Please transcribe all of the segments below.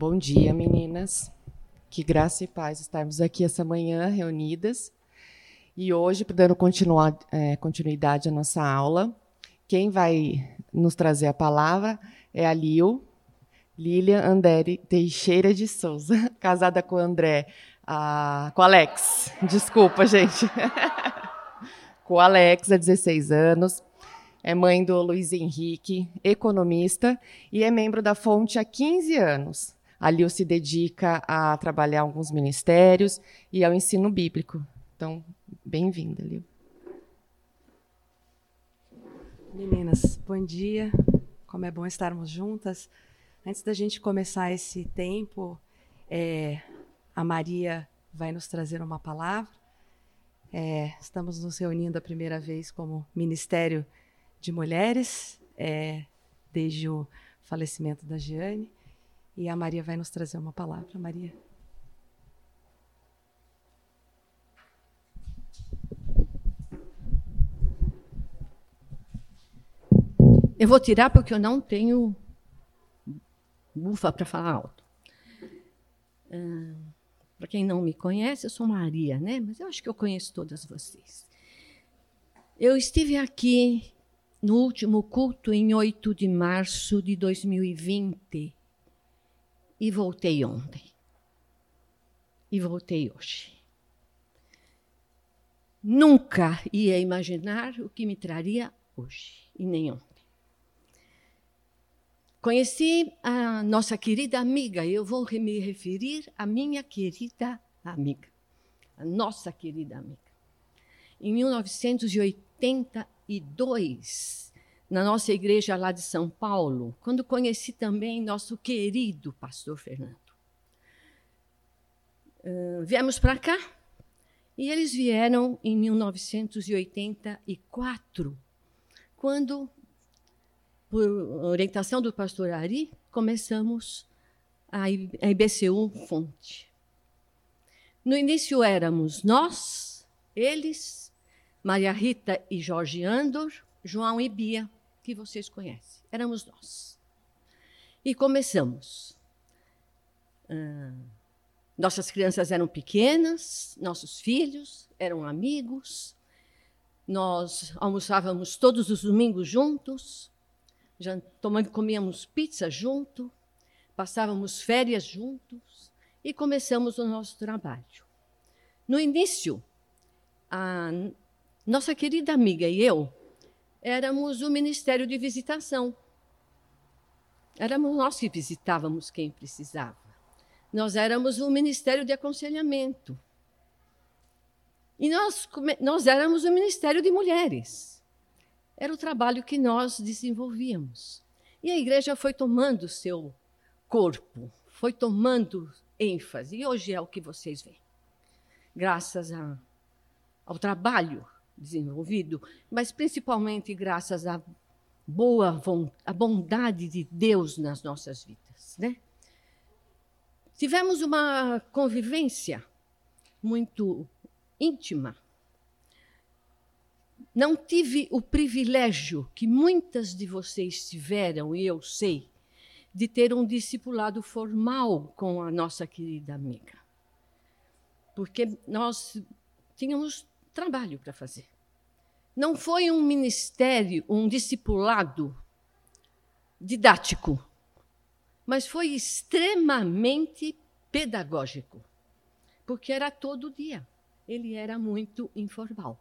Bom dia, meninas. Que graça e paz estarmos aqui essa manhã reunidas. E hoje, dando é, continuidade à nossa aula, quem vai nos trazer a palavra é a Lil, Lilian Andere Teixeira de Souza, casada com o André, a, com o Alex. Desculpa, gente. com o Alex, há 16 anos. É mãe do Luiz Henrique, economista, e é membro da Fonte há 15 anos. A Lil se dedica a trabalhar alguns ministérios e ao ensino bíblico. Então, bem-vinda, Lil. Meninas, bom dia. Como é bom estarmos juntas. Antes da gente começar esse tempo, é, a Maria vai nos trazer uma palavra. É, estamos nos reunindo a primeira vez como Ministério de Mulheres, é, desde o falecimento da Giane. E a Maria vai nos trazer uma palavra. Maria. Eu vou tirar porque eu não tenho bufa para falar alto. Ah, para quem não me conhece, eu sou Maria, né? Mas eu acho que eu conheço todas vocês. Eu estive aqui no último culto em 8 de março de 2020 e voltei ontem. E voltei hoje. Nunca ia imaginar o que me traria hoje, e nem ontem. Conheci a nossa querida amiga, eu vou me referir à minha querida amiga, a nossa querida amiga. Em 1982, na nossa igreja lá de São Paulo, quando conheci também nosso querido pastor Fernando. Uh, viemos para cá e eles vieram em 1984, quando, por orientação do pastor Ari, começamos a IBCU Fonte. No início éramos nós, eles, Maria Rita e Jorge Andor, João e Bia, que vocês conhecem. Éramos nós. E começamos. Ah, nossas crianças eram pequenas, nossos filhos eram amigos, nós almoçávamos todos os domingos juntos, já tomando, comíamos pizza junto, passávamos férias juntos e começamos o nosso trabalho. No início, a nossa querida amiga e eu éramos o Ministério de Visitação. Éramos nós que visitávamos quem precisava. Nós éramos o Ministério de Aconselhamento. E nós, nós éramos o Ministério de Mulheres. Era o trabalho que nós desenvolvíamos. E a igreja foi tomando seu corpo, foi tomando ênfase. E hoje é o que vocês veem. Graças a, ao trabalho desenvolvido, mas principalmente graças à boa à bondade de Deus nas nossas vidas, né? Tivemos uma convivência muito íntima. Não tive o privilégio que muitas de vocês tiveram, e eu sei, de ter um discipulado formal com a nossa querida amiga. Porque nós tínhamos trabalho para fazer. Não foi um ministério, um discipulado didático, mas foi extremamente pedagógico, porque era todo dia. Ele era muito informal.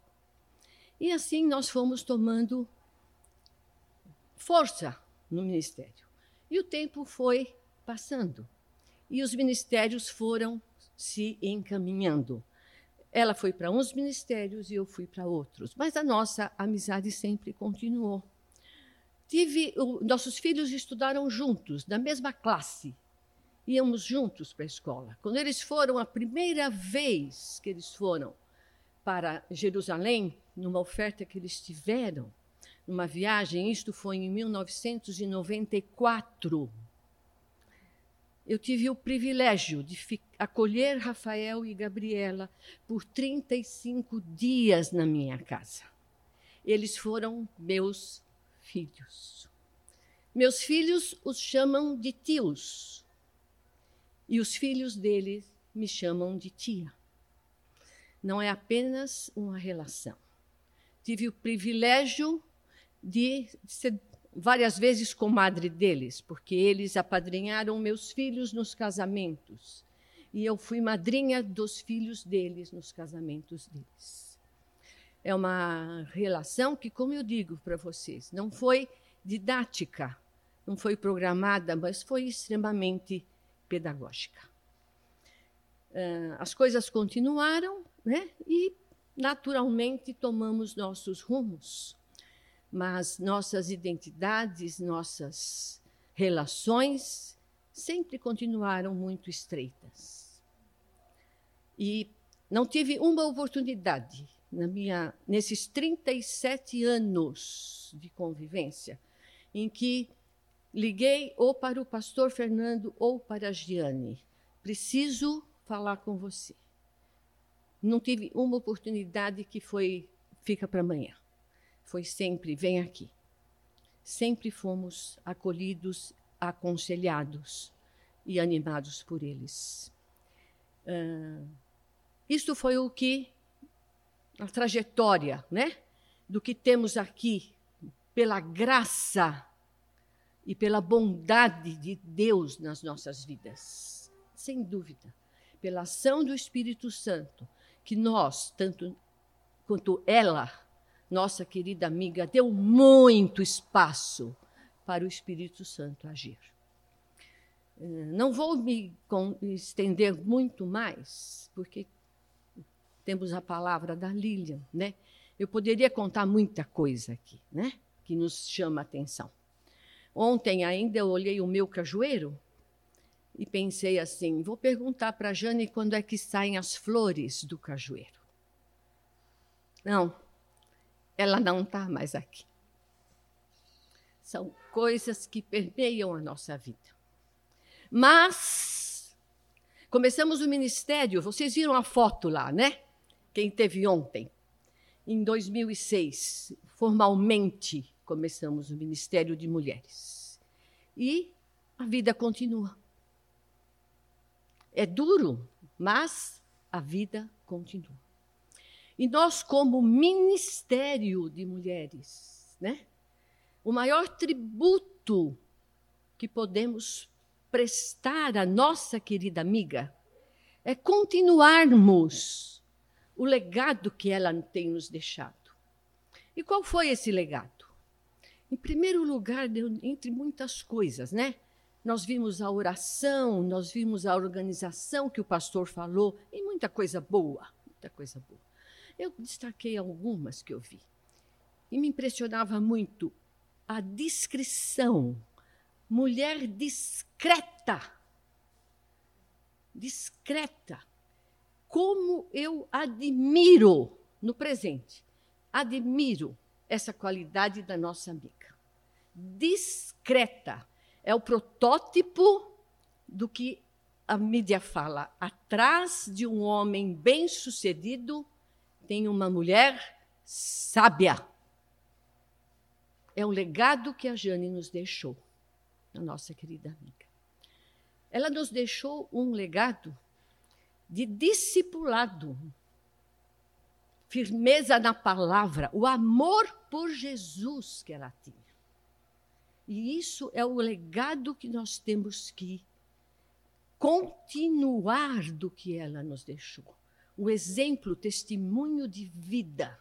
E assim nós fomos tomando força no ministério. E o tempo foi passando. E os ministérios foram se encaminhando. Ela foi para uns ministérios e eu fui para outros, mas a nossa amizade sempre continuou. Tive, o, nossos filhos estudaram juntos, na mesma classe. Íamos juntos para a escola. Quando eles foram, a primeira vez que eles foram para Jerusalém, numa oferta que eles tiveram, numa viagem, isto foi em 1994 eu tive o privilégio de acolher Rafael e Gabriela por 35 dias na minha casa. Eles foram meus filhos. Meus filhos os chamam de tios. E os filhos dele me chamam de tia. Não é apenas uma relação. Tive o privilégio de ser várias vezes comadre deles, porque eles apadrinharam meus filhos nos casamentos. E eu fui madrinha dos filhos deles nos casamentos deles. É uma relação que, como eu digo para vocês, não foi didática, não foi programada, mas foi extremamente pedagógica. Uh, as coisas continuaram, né? E naturalmente tomamos nossos rumos, mas nossas identidades, nossas relações sempre continuaram muito estreitas. E não tive uma oportunidade na minha nesses 37 anos de convivência em que liguei ou para o pastor Fernando ou para a Giane. Preciso falar com você. Não tive uma oportunidade que foi fica para amanhã. Foi sempre vem aqui. Sempre fomos acolhidos, aconselhados e animados por eles. Uh, isto foi o que a trajetória, né, do que temos aqui pela graça e pela bondade de Deus nas nossas vidas. Sem dúvida. Pela ação do Espírito Santo, que nós, tanto quanto ela, nossa querida amiga, deu muito espaço para o Espírito Santo agir. Eh, não vou me estender muito mais, porque temos a palavra da Lilian, né? Eu poderia contar muita coisa aqui, né? Que nos chama a atenção. Ontem ainda eu olhei o meu cajueiro e pensei assim: vou perguntar para a Jane quando é que saem as flores do cajueiro. Não, ela não está mais aqui. São coisas que permeiam a nossa vida. Mas começamos o ministério, vocês viram a foto lá, né? Quem teve ontem, em 2006, formalmente começamos o Ministério de Mulheres. E a vida continua. É duro, mas a vida continua. E nós, como Ministério de Mulheres, né? o maior tributo que podemos prestar à nossa querida amiga é continuarmos o legado que ela tem nos deixado. E qual foi esse legado? Em primeiro lugar, entre muitas coisas, né? Nós vimos a oração, nós vimos a organização que o pastor falou, e muita coisa boa, muita coisa boa. Eu destaquei algumas que eu vi. E me impressionava muito a discrição. Mulher discreta. Discreta. Como eu admiro no presente. Admiro essa qualidade da nossa amiga. Discreta é o protótipo do que a mídia fala. Atrás de um homem bem-sucedido tem uma mulher sábia. É um legado que a Jane nos deixou, a nossa querida amiga. Ela nos deixou um legado de discipulado, firmeza na palavra, o amor por Jesus que ela tinha. E isso é o legado que nós temos que continuar do que ela nos deixou. O exemplo, o testemunho de vida,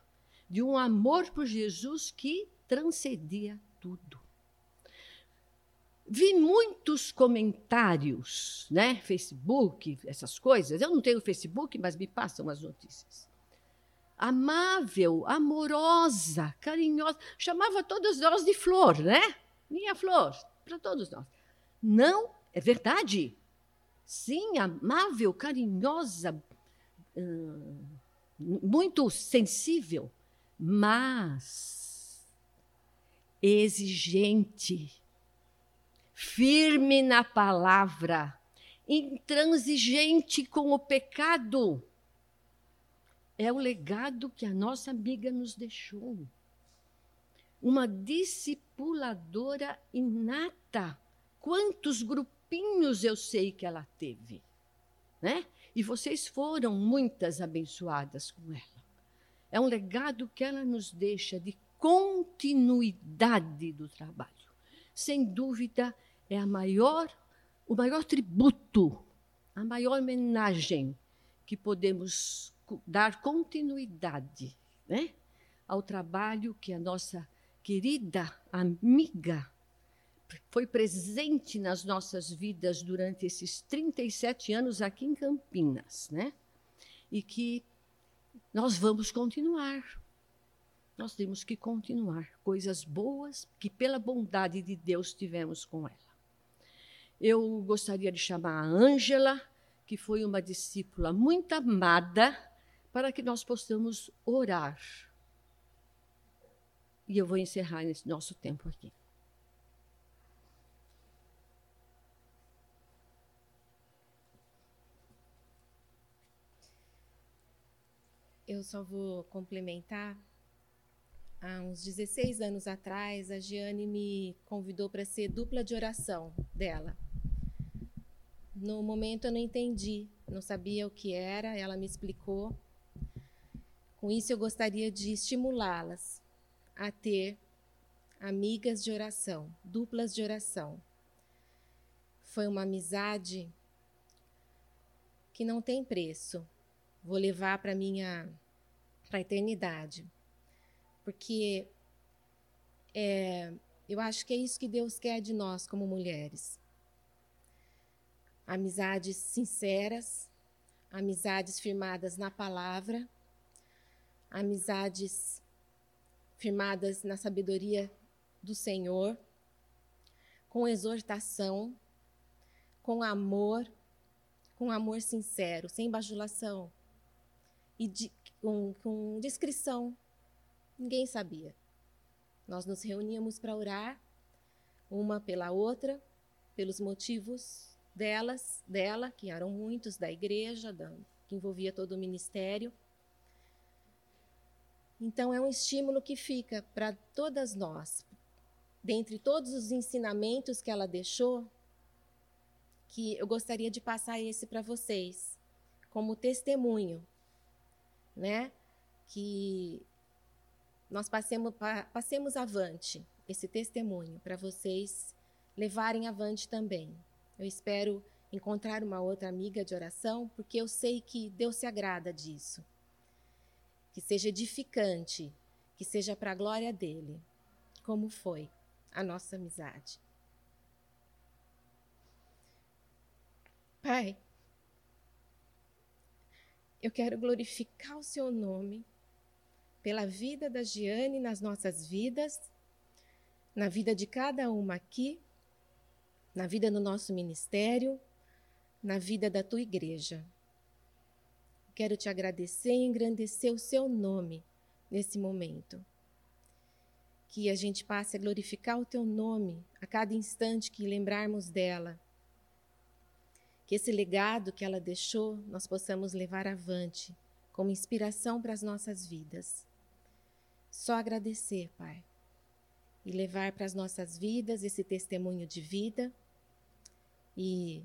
de um amor por Jesus que transcendia tudo. Vi muitos comentários, né? Facebook, essas coisas. Eu não tenho Facebook, mas me passam as notícias amável, amorosa, carinhosa. Chamava todos nós de flor, né? Minha flor, para todos nós. Não, é verdade. Sim, amável, carinhosa, hum, muito sensível, mas exigente, firme na palavra, intransigente com o pecado é o legado que a nossa amiga nos deixou. Uma discipuladora inata. Quantos grupos campinhos eu sei que ela teve, né? E vocês foram muitas abençoadas com ela. É um legado que ela nos deixa de continuidade do trabalho. Sem dúvida, é a maior, o maior tributo, a maior homenagem que podemos dar continuidade né, ao trabalho que a nossa querida amiga foi presente nas nossas vidas durante esses 37 anos aqui em Campinas, né? E que nós vamos continuar. Nós temos que continuar coisas boas que pela bondade de Deus tivemos com ela. Eu gostaria de chamar a Ângela, que foi uma discípula muito amada, para que nós possamos orar. E eu vou encerrar esse nosso tempo aqui. Eu só vou complementar. Há uns 16 anos atrás, a Giane me convidou para ser dupla de oração dela. No momento eu não entendi, não sabia o que era, ela me explicou. Com isso, eu gostaria de estimulá-las a ter amigas de oração, duplas de oração. Foi uma amizade que não tem preço vou levar para minha para a eternidade, porque é, eu acho que é isso que Deus quer de nós como mulheres. Amizades sinceras, amizades firmadas na palavra, amizades firmadas na sabedoria do Senhor, com exortação, com amor, com amor sincero, sem bajulação, e de, com, com discrição. Ninguém sabia. Nós nos reuníamos para orar, uma pela outra, pelos motivos delas, dela, que eram muitos, da igreja, da, que envolvia todo o ministério. Então, é um estímulo que fica para todas nós. Dentre todos os ensinamentos que ela deixou, que eu gostaria de passar esse para vocês, como testemunho né? Que nós passemos, passemos avante esse testemunho para vocês levarem avante também. Eu espero encontrar uma outra amiga de oração, porque eu sei que Deus se agrada disso. Que seja edificante, que seja para a glória dele, como foi a nossa amizade. Pai, eu quero glorificar o seu nome pela vida da Giane nas nossas vidas, na vida de cada uma aqui, na vida do nosso ministério, na vida da tua igreja. Quero te agradecer e engrandecer o seu nome nesse momento. Que a gente passe a glorificar o teu nome a cada instante que lembrarmos dela que esse legado que ela deixou nós possamos levar avante como inspiração para as nossas vidas. Só agradecer, Pai, e levar para as nossas vidas esse testemunho de vida e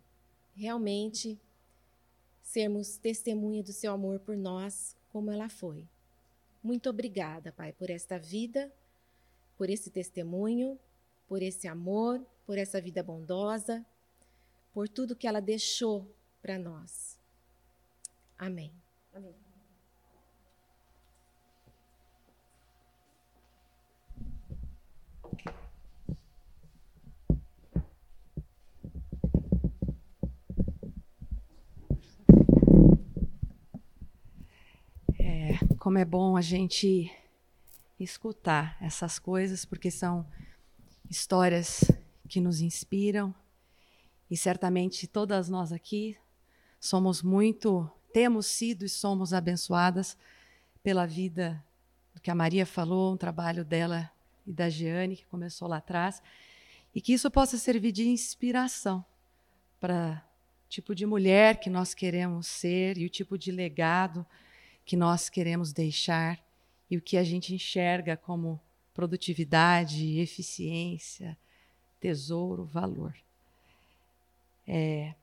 realmente sermos testemunha do seu amor por nós, como ela foi. Muito obrigada, Pai, por esta vida, por esse testemunho, por esse amor, por essa vida bondosa por tudo que ela deixou para nós. Amém. Amém. É, como é bom a gente escutar essas coisas, porque são histórias que nos inspiram, e certamente todas nós aqui somos muito, temos sido e somos abençoadas pela vida do que a Maria falou, um trabalho dela e da Giane, que começou lá atrás, e que isso possa servir de inspiração para o tipo de mulher que nós queremos ser e o tipo de legado que nós queremos deixar e o que a gente enxerga como produtividade, eficiência, tesouro, valor. É,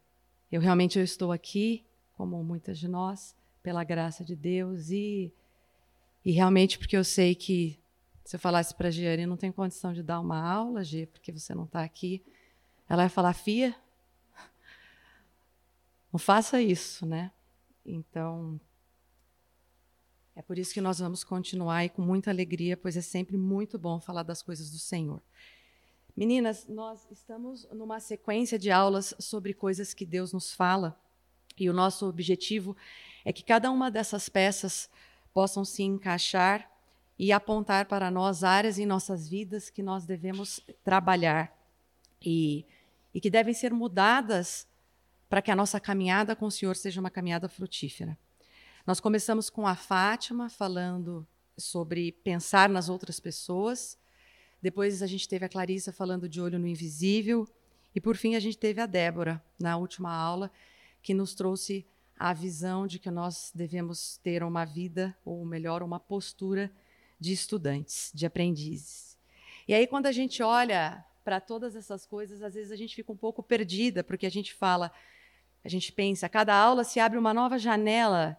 eu realmente eu estou aqui, como muitas de nós, pela graça de Deus e, e realmente porque eu sei que se eu falasse para a Giane, não tem condição de dar uma aula, G, porque você não está aqui, ela vai falar, Fia, não faça isso, né? Então, é por isso que nós vamos continuar e com muita alegria, pois é sempre muito bom falar das coisas do Senhor. Meninas, nós estamos numa sequência de aulas sobre coisas que Deus nos fala, e o nosso objetivo é que cada uma dessas peças possam se encaixar e apontar para nós áreas em nossas vidas que nós devemos trabalhar e, e que devem ser mudadas para que a nossa caminhada com o Senhor seja uma caminhada frutífera. Nós começamos com a Fátima falando sobre pensar nas outras pessoas. Depois a gente teve a Clarissa falando de olho no invisível. E por fim a gente teve a Débora na última aula, que nos trouxe a visão de que nós devemos ter uma vida, ou melhor, uma postura de estudantes, de aprendizes. E aí, quando a gente olha para todas essas coisas, às vezes a gente fica um pouco perdida, porque a gente fala, a gente pensa, cada aula se abre uma nova janela,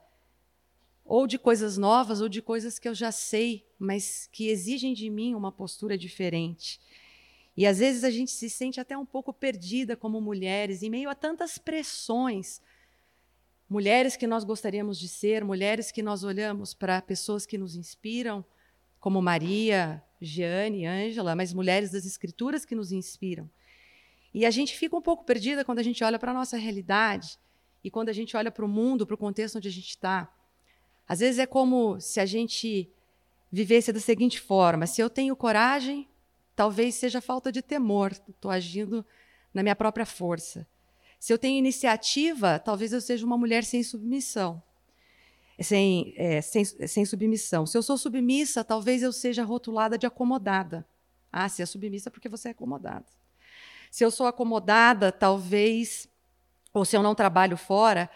ou de coisas novas, ou de coisas que eu já sei, mas que exigem de mim uma postura diferente. E às vezes a gente se sente até um pouco perdida como mulheres, em meio a tantas pressões. Mulheres que nós gostaríamos de ser, mulheres que nós olhamos para pessoas que nos inspiram, como Maria, Jeane, Ângela, mas mulheres das Escrituras que nos inspiram. E a gente fica um pouco perdida quando a gente olha para a nossa realidade e quando a gente olha para o mundo, para o contexto onde a gente está. Às vezes é como se a gente vivesse da seguinte forma: se eu tenho coragem, talvez seja falta de temor, estou agindo na minha própria força. Se eu tenho iniciativa, talvez eu seja uma mulher sem submissão, sem, é, sem, sem submissão. Se eu sou submissa, talvez eu seja rotulada de acomodada. Ah, se é submissa porque você é acomodada. Se eu sou acomodada, talvez, ou se eu não trabalho fora,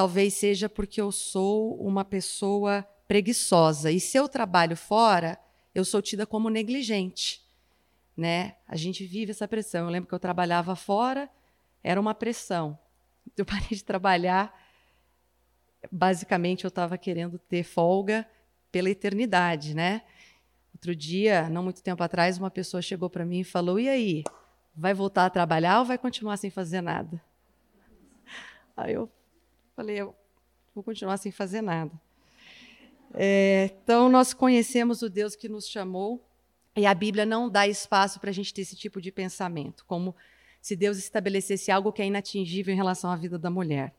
talvez seja porque eu sou uma pessoa preguiçosa. E se eu trabalho fora, eu sou tida como negligente né? A gente vive essa pressão. Eu lembro que eu trabalhava fora, era uma pressão. Eu parei de trabalhar, basicamente eu estava querendo ter folga pela eternidade, né? Outro dia, não muito tempo atrás, uma pessoa chegou para mim e falou: "E aí, vai voltar a trabalhar ou vai continuar sem fazer nada?" Aí eu falei: "Eu vou continuar sem fazer nada." É, então nós conhecemos o Deus que nos chamou e a Bíblia não dá espaço para a gente ter esse tipo de pensamento, como se Deus estabelecesse algo que é inatingível em relação à vida da mulher.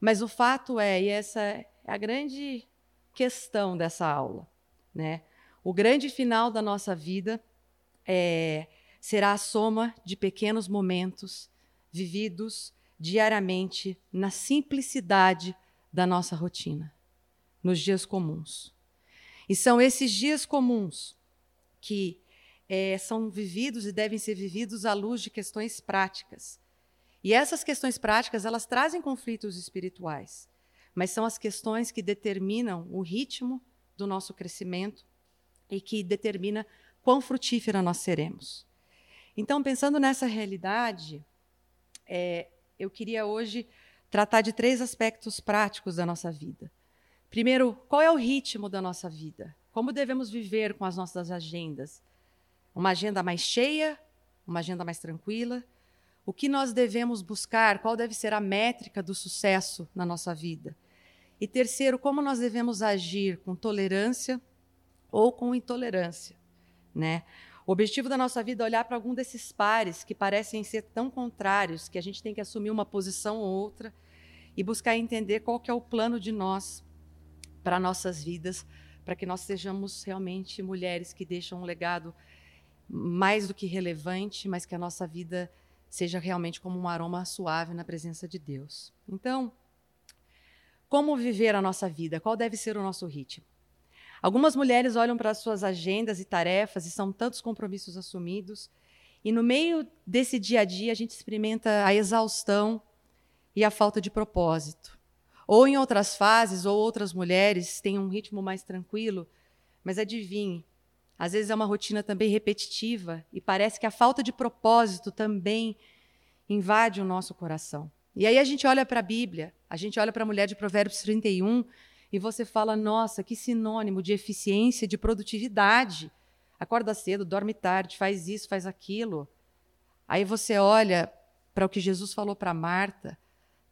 Mas o fato é, e essa é a grande questão dessa aula, né? O grande final da nossa vida é, será a soma de pequenos momentos vividos diariamente na simplicidade da nossa rotina, nos dias comuns. E são esses dias comuns que é, são vividos e devem ser vividos à luz de questões práticas. E essas questões práticas, elas trazem conflitos espirituais, mas são as questões que determinam o ritmo do nosso crescimento e que determina quão frutífera nós seremos. Então, pensando nessa realidade, é, eu queria hoje tratar de três aspectos práticos da nossa vida. Primeiro, qual é o ritmo da nossa vida? Como devemos viver com as nossas agendas? Uma agenda mais cheia? Uma agenda mais tranquila? O que nós devemos buscar? Qual deve ser a métrica do sucesso na nossa vida? E terceiro, como nós devemos agir com tolerância ou com intolerância, né? O objetivo da nossa vida é olhar para algum desses pares que parecem ser tão contrários que a gente tem que assumir uma posição ou outra e buscar entender qual que é o plano de nós para nossas vidas para que nós sejamos realmente mulheres que deixam um legado mais do que relevante, mas que a nossa vida seja realmente como um aroma suave na presença de Deus. Então, como viver a nossa vida? Qual deve ser o nosso ritmo? Algumas mulheres olham para as suas agendas e tarefas e são tantos compromissos assumidos, e no meio desse dia a dia a gente experimenta a exaustão e a falta de propósito. Ou em outras fases, ou outras mulheres têm um ritmo mais tranquilo, mas adivinhe, às vezes é uma rotina também repetitiva e parece que a falta de propósito também invade o nosso coração. E aí a gente olha para a Bíblia, a gente olha para a mulher de Provérbios 31 e você fala: nossa, que sinônimo de eficiência, de produtividade. Acorda cedo, dorme tarde, faz isso, faz aquilo. Aí você olha para o que Jesus falou para Marta,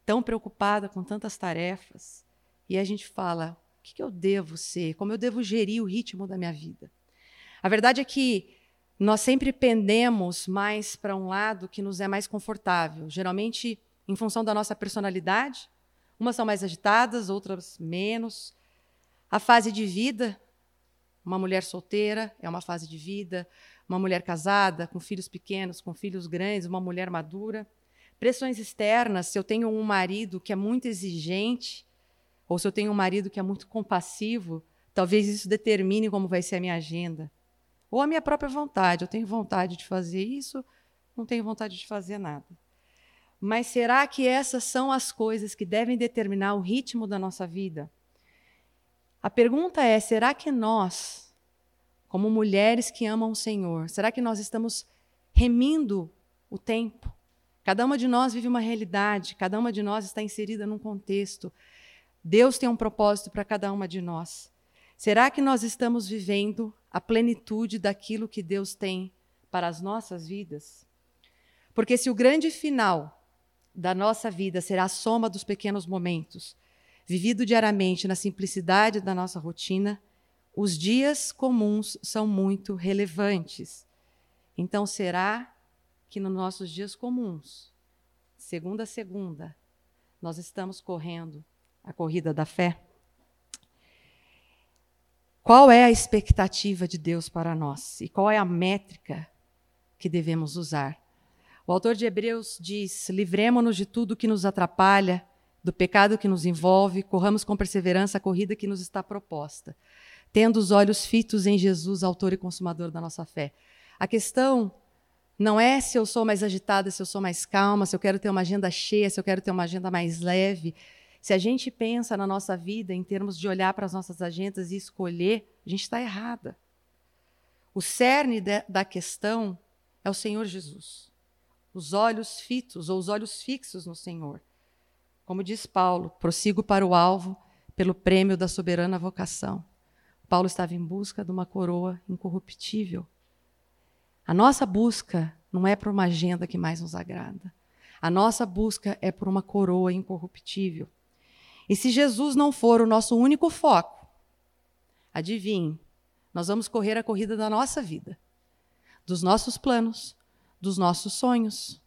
tão preocupada com tantas tarefas, e a gente fala: o que eu devo ser? Como eu devo gerir o ritmo da minha vida? A verdade é que nós sempre pendemos mais para um lado que nos é mais confortável, geralmente em função da nossa personalidade. Umas são mais agitadas, outras menos. A fase de vida, uma mulher solteira é uma fase de vida, uma mulher casada, com filhos pequenos, com filhos grandes, uma mulher madura. Pressões externas, se eu tenho um marido que é muito exigente, ou se eu tenho um marido que é muito compassivo, talvez isso determine como vai ser a minha agenda. Ou a minha própria vontade. Eu tenho vontade de fazer isso, não tenho vontade de fazer nada. Mas será que essas são as coisas que devem determinar o ritmo da nossa vida? A pergunta é: será que nós, como mulheres que amam o Senhor, será que nós estamos remindo o tempo? Cada uma de nós vive uma realidade, cada uma de nós está inserida num contexto. Deus tem um propósito para cada uma de nós. Será que nós estamos vivendo a plenitude daquilo que Deus tem para as nossas vidas? Porque se o grande final da nossa vida será a soma dos pequenos momentos, vivido diariamente na simplicidade da nossa rotina, os dias comuns são muito relevantes. Então, será que nos nossos dias comuns, segunda a segunda, nós estamos correndo a corrida da fé? Qual é a expectativa de Deus para nós e qual é a métrica que devemos usar? O autor de Hebreus diz: livremos-nos de tudo que nos atrapalha, do pecado que nos envolve, corramos com perseverança a corrida que nos está proposta, tendo os olhos fitos em Jesus, autor e consumador da nossa fé. A questão não é se eu sou mais agitada, se eu sou mais calma, se eu quero ter uma agenda cheia, se eu quero ter uma agenda mais leve. Se a gente pensa na nossa vida em termos de olhar para as nossas agendas e escolher, a gente está errada. O cerne da questão é o Senhor Jesus os olhos fitos ou os olhos fixos no Senhor. Como diz Paulo, prossigo para o alvo pelo prêmio da soberana vocação. Paulo estava em busca de uma coroa incorruptível. A nossa busca não é por uma agenda que mais nos agrada. A nossa busca é por uma coroa incorruptível. E se Jesus não for o nosso único foco, adivinhe, nós vamos correr a corrida da nossa vida, dos nossos planos, dos nossos sonhos,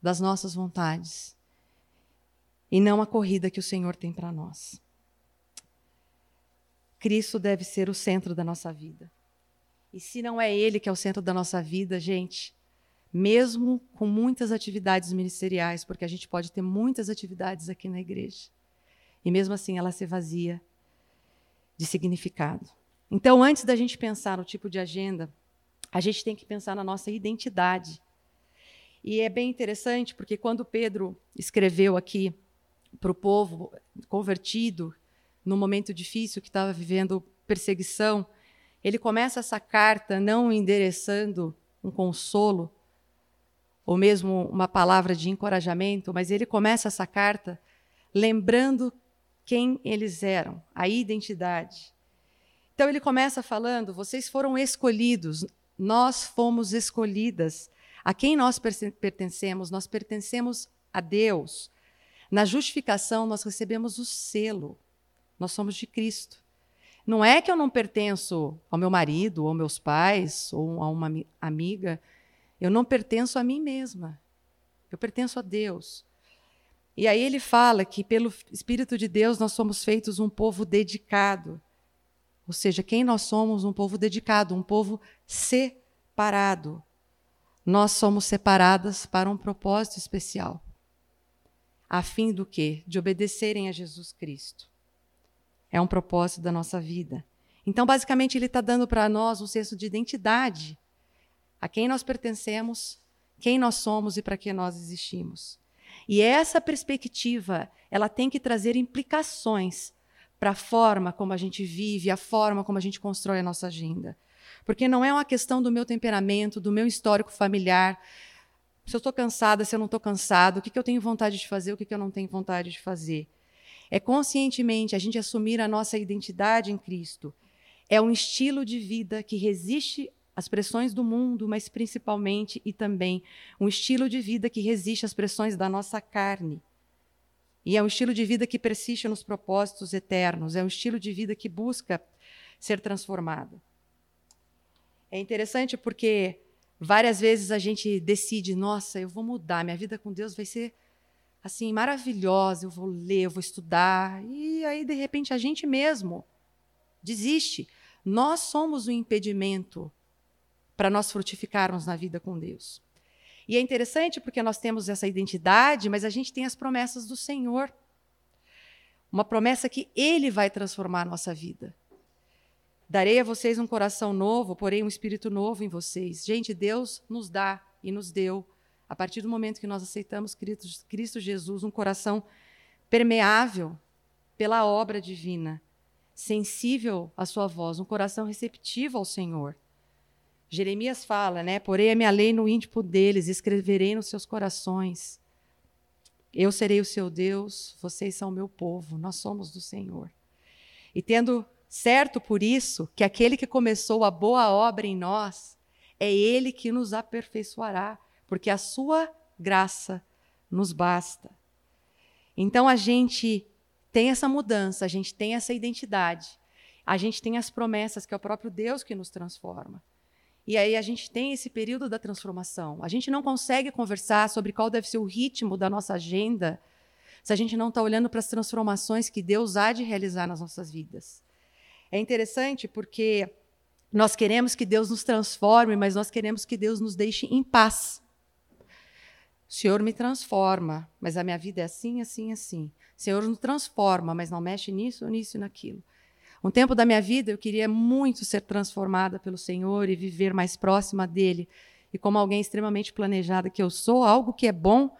das nossas vontades, e não a corrida que o Senhor tem para nós. Cristo deve ser o centro da nossa vida. E se não é Ele que é o centro da nossa vida, gente, mesmo com muitas atividades ministeriais, porque a gente pode ter muitas atividades aqui na igreja, e mesmo assim ela ser vazia de significado. Então, antes da gente pensar no tipo de agenda, a gente tem que pensar na nossa identidade e é bem interessante, porque quando Pedro escreveu aqui para o povo convertido, no momento difícil que estava vivendo perseguição, ele começa essa carta não endereçando um consolo, ou mesmo uma palavra de encorajamento, mas ele começa essa carta lembrando quem eles eram, a identidade. Então ele começa falando: vocês foram escolhidos, nós fomos escolhidas a quem nós pertencemos? Nós pertencemos a Deus. Na justificação, nós recebemos o selo. Nós somos de Cristo. Não é que eu não pertenço ao meu marido, ou meus pais, ou a uma amiga. Eu não pertenço a mim mesma. Eu pertenço a Deus. E aí ele fala que pelo Espírito de Deus nós somos feitos um povo dedicado. Ou seja, quem nós somos? Um povo dedicado, um povo separado nós somos separadas para um propósito especial. A fim do quê? De obedecerem a Jesus Cristo. É um propósito da nossa vida. Então, basicamente, ele está dando para nós um senso de identidade. A quem nós pertencemos, quem nós somos e para que nós existimos. E essa perspectiva, ela tem que trazer implicações para a forma como a gente vive, a forma como a gente constrói a nossa agenda. Porque não é uma questão do meu temperamento, do meu histórico familiar. se eu estou cansada, se eu não estou cansado, o que, que eu tenho vontade de fazer, o que, que eu não tenho vontade de fazer. É conscientemente a gente assumir a nossa identidade em Cristo. É um estilo de vida que resiste às pressões do mundo, mas principalmente e também um estilo de vida que resiste às pressões da nossa carne. E é um estilo de vida que persiste nos propósitos eternos, é um estilo de vida que busca ser transformado. É interessante porque várias vezes a gente decide, nossa, eu vou mudar, minha vida com Deus vai ser assim maravilhosa, eu vou ler, eu vou estudar, e aí de repente a gente mesmo desiste. Nós somos o impedimento para nós frutificarmos na vida com Deus. E é interessante porque nós temos essa identidade, mas a gente tem as promessas do Senhor. Uma promessa que Ele vai transformar a nossa vida. Darei a vocês um coração novo, porém um espírito novo em vocês. Gente, Deus nos dá e nos deu, a partir do momento que nós aceitamos Cristo, Cristo Jesus, um coração permeável pela obra divina, sensível à sua voz, um coração receptivo ao Senhor. Jeremias fala, né? Porém a minha lei no íntimo deles, escreverei nos seus corações. Eu serei o seu Deus, vocês são o meu povo, nós somos do Senhor. E tendo certo por isso que aquele que começou a boa obra em nós, é ele que nos aperfeiçoará, porque a sua graça nos basta. Então a gente tem essa mudança, a gente tem essa identidade, a gente tem as promessas que é o próprio Deus que nos transforma. E aí a gente tem esse período da transformação. A gente não consegue conversar sobre qual deve ser o ritmo da nossa agenda se a gente não está olhando para as transformações que Deus há de realizar nas nossas vidas. É interessante porque nós queremos que Deus nos transforme, mas nós queremos que Deus nos deixe em paz. O Senhor me transforma, mas a minha vida é assim, assim, assim. O Senhor nos transforma, mas não mexe nisso, nisso e naquilo. Um tempo da minha vida eu queria muito ser transformada pelo Senhor e viver mais próxima dele. E como alguém extremamente planejada que eu sou, algo que é bom,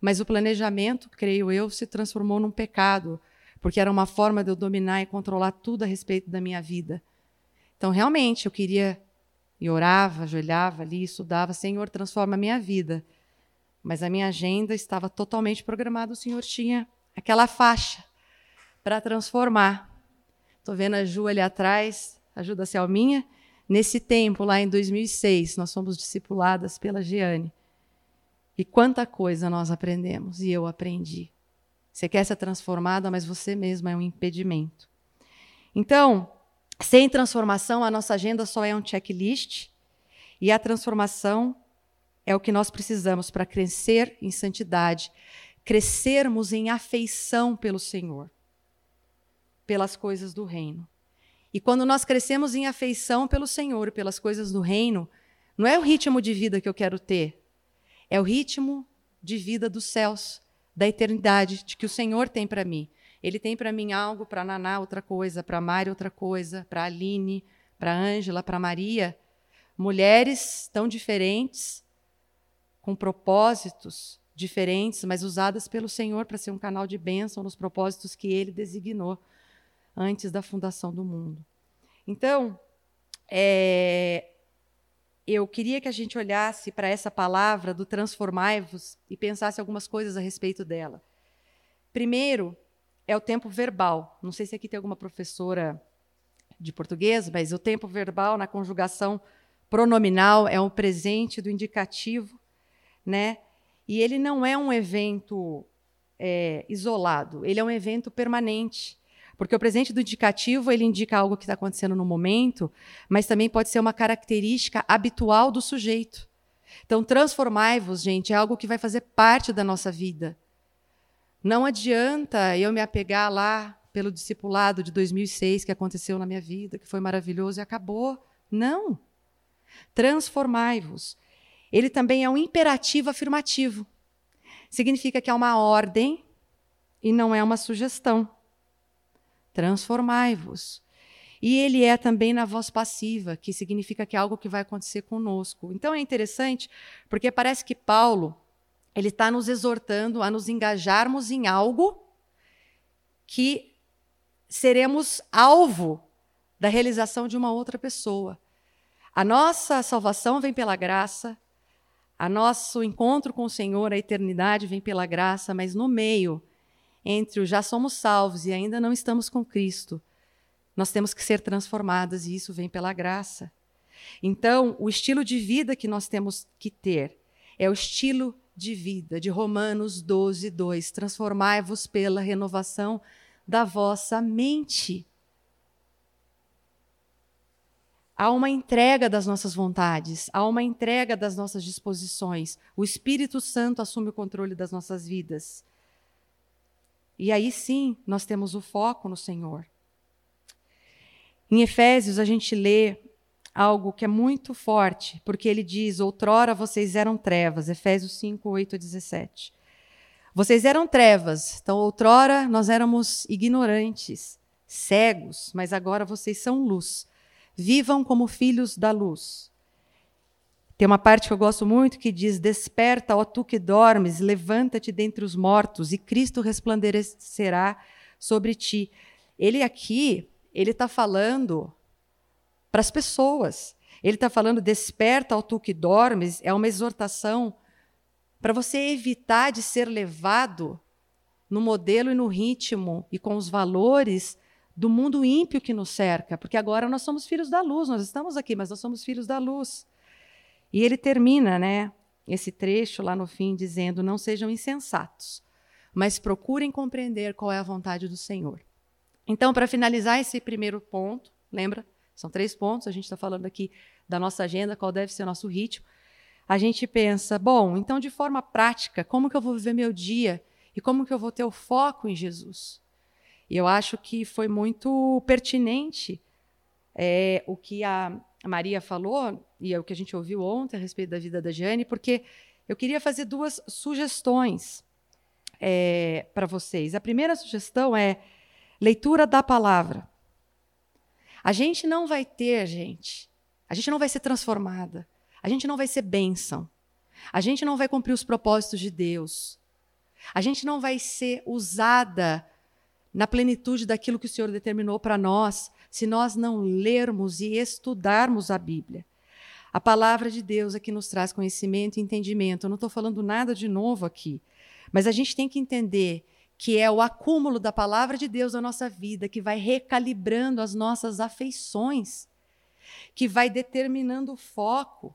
mas o planejamento, creio eu, se transformou num pecado, porque era uma forma de eu dominar e controlar tudo a respeito da minha vida. Então, realmente, eu queria e orava, ajoelhava ali, estudava, Senhor, transforma a minha vida. Mas a minha agenda estava totalmente programada, o Senhor tinha aquela faixa para transformar. Estou vendo a Ju ali atrás, ajuda a Alminha. Nesse tempo, lá em 2006, nós fomos discipuladas pela Giane. E quanta coisa nós aprendemos, e eu aprendi. Você quer ser transformada, mas você mesma é um impedimento. Então, sem transformação, a nossa agenda só é um checklist, e a transformação é o que nós precisamos para crescer em santidade, crescermos em afeição pelo Senhor pelas coisas do reino. E quando nós crescemos em afeição pelo Senhor e pelas coisas do reino, não é o ritmo de vida que eu quero ter, é o ritmo de vida dos céus, da eternidade, de que o Senhor tem para mim. Ele tem para mim algo, para Naná outra coisa, para Mari outra coisa, para Aline, para Ângela, para Maria. Mulheres tão diferentes, com propósitos diferentes, mas usadas pelo Senhor para ser um canal de bênção nos propósitos que ele designou antes da fundação do mundo. Então, é, eu queria que a gente olhasse para essa palavra do transformai-vos e pensasse algumas coisas a respeito dela. Primeiro, é o tempo verbal. Não sei se aqui tem alguma professora de português, mas o tempo verbal na conjugação pronominal é um presente do indicativo, né? E ele não é um evento é, isolado, ele é um evento permanente. Porque o presente do indicativo ele indica algo que está acontecendo no momento, mas também pode ser uma característica habitual do sujeito. Então, transformai-vos, gente, é algo que vai fazer parte da nossa vida. Não adianta eu me apegar lá pelo discipulado de 2006 que aconteceu na minha vida, que foi maravilhoso e acabou. Não. Transformai-vos. Ele também é um imperativo afirmativo. Significa que é uma ordem e não é uma sugestão transformai-vos. E ele é também na voz passiva, que significa que é algo que vai acontecer conosco. Então é interessante, porque parece que Paulo ele está nos exortando a nos engajarmos em algo que seremos alvo da realização de uma outra pessoa. A nossa salvação vem pela graça, A nosso encontro com o Senhor, a eternidade vem pela graça, mas no meio, entre o já somos salvos e ainda não estamos com Cristo, nós temos que ser transformadas e isso vem pela graça. Então, o estilo de vida que nós temos que ter é o estilo de vida de Romanos 12, 2. Transformai-vos pela renovação da vossa mente. Há uma entrega das nossas vontades, há uma entrega das nossas disposições. O Espírito Santo assume o controle das nossas vidas. E aí sim, nós temos o foco no Senhor. Em Efésios, a gente lê algo que é muito forte, porque ele diz: Outrora vocês eram trevas. Efésios 5, 8 a 17. Vocês eram trevas, então outrora nós éramos ignorantes, cegos, mas agora vocês são luz. Vivam como filhos da luz. Tem uma parte que eu gosto muito que diz: Desperta, ó tu que dormes, levanta-te dentre os mortos, e Cristo resplandecerá sobre ti. Ele aqui, ele está falando para as pessoas. Ele está falando: Desperta, ó tu que dormes, é uma exortação para você evitar de ser levado no modelo e no ritmo e com os valores do mundo ímpio que nos cerca, porque agora nós somos filhos da luz, nós estamos aqui, mas nós somos filhos da luz. E ele termina, né, esse trecho lá no fim dizendo: "Não sejam insensatos, mas procurem compreender qual é a vontade do Senhor". Então, para finalizar esse primeiro ponto, lembra? São três pontos, a gente está falando aqui da nossa agenda, qual deve ser o nosso ritmo. A gente pensa, bom, então de forma prática, como que eu vou viver meu dia e como que eu vou ter o foco em Jesus? E eu acho que foi muito pertinente é, o que a Maria falou, e é o que a gente ouviu ontem a respeito da vida da Jane, porque eu queria fazer duas sugestões é, para vocês. A primeira sugestão é leitura da palavra. A gente não vai ter, gente, a gente não vai ser transformada, a gente não vai ser bênção, a gente não vai cumprir os propósitos de Deus, a gente não vai ser usada na plenitude daquilo que o Senhor determinou para nós, se nós não lermos e estudarmos a Bíblia. A palavra de Deus é que nos traz conhecimento e entendimento. Eu não estou falando nada de novo aqui, mas a gente tem que entender que é o acúmulo da palavra de Deus na nossa vida que vai recalibrando as nossas afeições, que vai determinando o foco,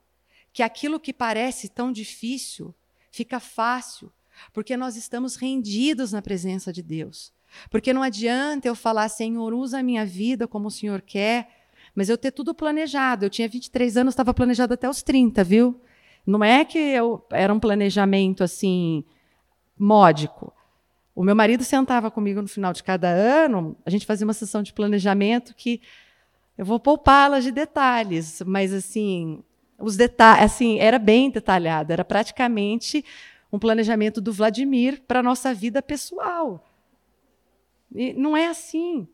que aquilo que parece tão difícil fica fácil, porque nós estamos rendidos na presença de Deus. Porque não adianta eu falar, Senhor, usa a minha vida como o Senhor quer, mas eu ter tudo planejado. Eu tinha 23 anos, estava planejado até os 30, viu? Não é que eu, era um planejamento assim, módico. O meu marido sentava comigo no final de cada ano, a gente fazia uma sessão de planejamento que eu vou poupá-las de detalhes, mas assim, os detalhes, assim, era bem detalhado, era praticamente um planejamento do Vladimir para a nossa vida pessoal. E não é assim.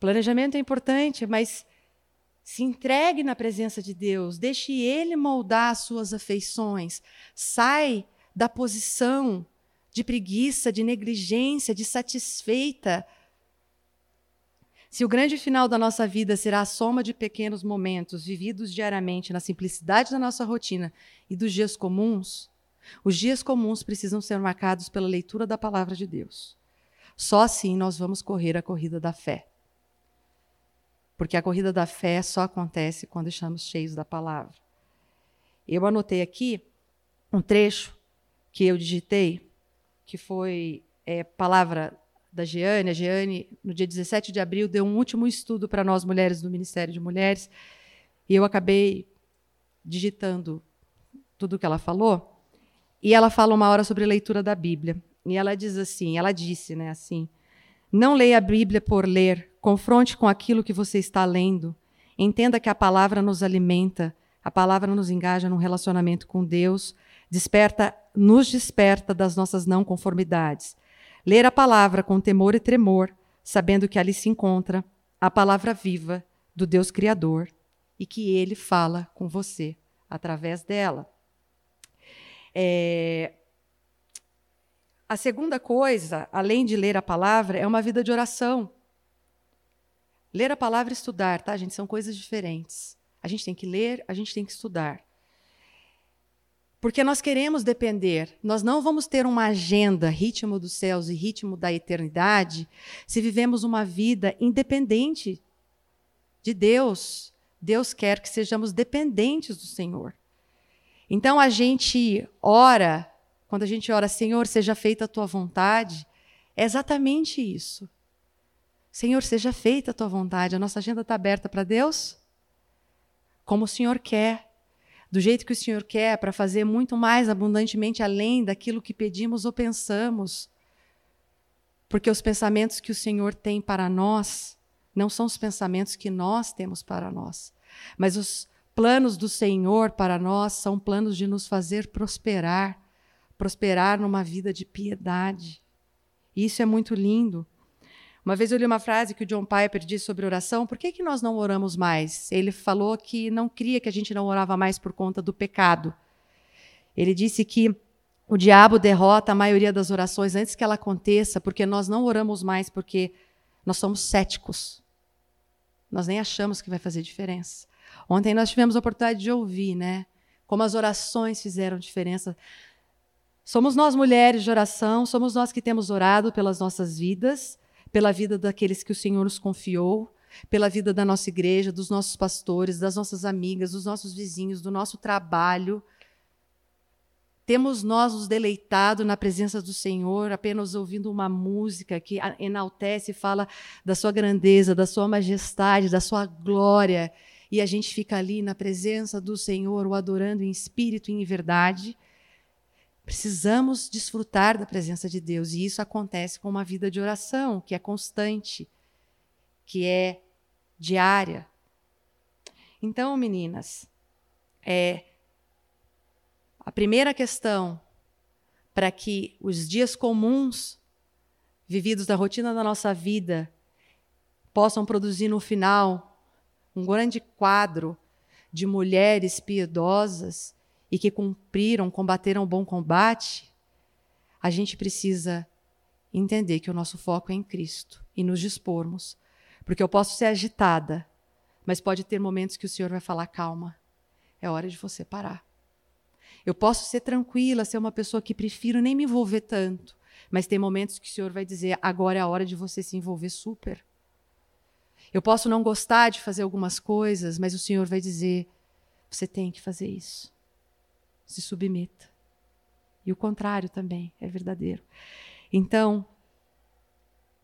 Planejamento é importante, mas se entregue na presença de Deus, deixe Ele moldar as suas afeições. Sai da posição de preguiça, de negligência, de satisfeita. Se o grande final da nossa vida será a soma de pequenos momentos vividos diariamente na simplicidade da nossa rotina e dos dias comuns, os dias comuns precisam ser marcados pela leitura da palavra de Deus. Só assim nós vamos correr a corrida da fé. Porque a corrida da fé só acontece quando estamos cheios da palavra. Eu anotei aqui um trecho que eu digitei, que foi é, palavra da Jeane. A Jeane, no dia 17 de abril, deu um último estudo para nós mulheres do Ministério de Mulheres, e eu acabei digitando tudo o que ela falou. E ela fala uma hora sobre leitura da Bíblia. E ela diz assim, ela disse, né, assim: Não leia a Bíblia por ler, confronte com aquilo que você está lendo. Entenda que a palavra nos alimenta, a palavra nos engaja num relacionamento com Deus, desperta, nos desperta das nossas não conformidades. Ler a palavra com temor e tremor, sabendo que ali se encontra a palavra viva do Deus Criador e que Ele fala com você através dela. É, a segunda coisa, além de ler a palavra, é uma vida de oração. Ler a palavra e estudar, tá, gente? São coisas diferentes. A gente tem que ler, a gente tem que estudar. Porque nós queremos depender. Nós não vamos ter uma agenda, ritmo dos céus e ritmo da eternidade, se vivemos uma vida independente de Deus. Deus quer que sejamos dependentes do Senhor. Então a gente ora, quando a gente ora, Senhor, seja feita a tua vontade, é exatamente isso. Senhor, seja feita a tua vontade. A nossa agenda está aberta para Deus? Como o Senhor quer do jeito que o Senhor quer, para fazer muito mais abundantemente além daquilo que pedimos ou pensamos. Porque os pensamentos que o Senhor tem para nós não são os pensamentos que nós temos para nós, mas os planos do Senhor para nós são planos de nos fazer prosperar, prosperar numa vida de piedade. Isso é muito lindo. Uma vez eu li uma frase que o John Piper disse sobre oração. Por que, que nós não oramos mais? Ele falou que não cria que a gente não orava mais por conta do pecado. Ele disse que o diabo derrota a maioria das orações antes que ela aconteça, porque nós não oramos mais porque nós somos céticos. Nós nem achamos que vai fazer diferença. Ontem nós tivemos a oportunidade de ouvir, né? Como as orações fizeram diferença. Somos nós mulheres de oração, somos nós que temos orado pelas nossas vidas pela vida daqueles que o Senhor nos confiou, pela vida da nossa igreja, dos nossos pastores, das nossas amigas, dos nossos vizinhos, do nosso trabalho. Temos nós nos deleitado na presença do Senhor, apenas ouvindo uma música que enaltece e fala da sua grandeza, da sua majestade, da sua glória, e a gente fica ali na presença do Senhor, o adorando em espírito e em verdade. Precisamos desfrutar da presença de Deus e isso acontece com uma vida de oração, que é constante, que é diária. Então, meninas, é a primeira questão para que os dias comuns vividos da rotina da nossa vida possam produzir no final um grande quadro de mulheres piedosas e que cumpriram, combateram o bom combate, a gente precisa entender que o nosso foco é em Cristo e nos dispormos. Porque eu posso ser agitada, mas pode ter momentos que o Senhor vai falar: calma, é hora de você parar. Eu posso ser tranquila, ser uma pessoa que prefiro nem me envolver tanto, mas tem momentos que o Senhor vai dizer: agora é a hora de você se envolver super. Eu posso não gostar de fazer algumas coisas, mas o Senhor vai dizer: você tem que fazer isso se submeta. E o contrário também é verdadeiro. Então,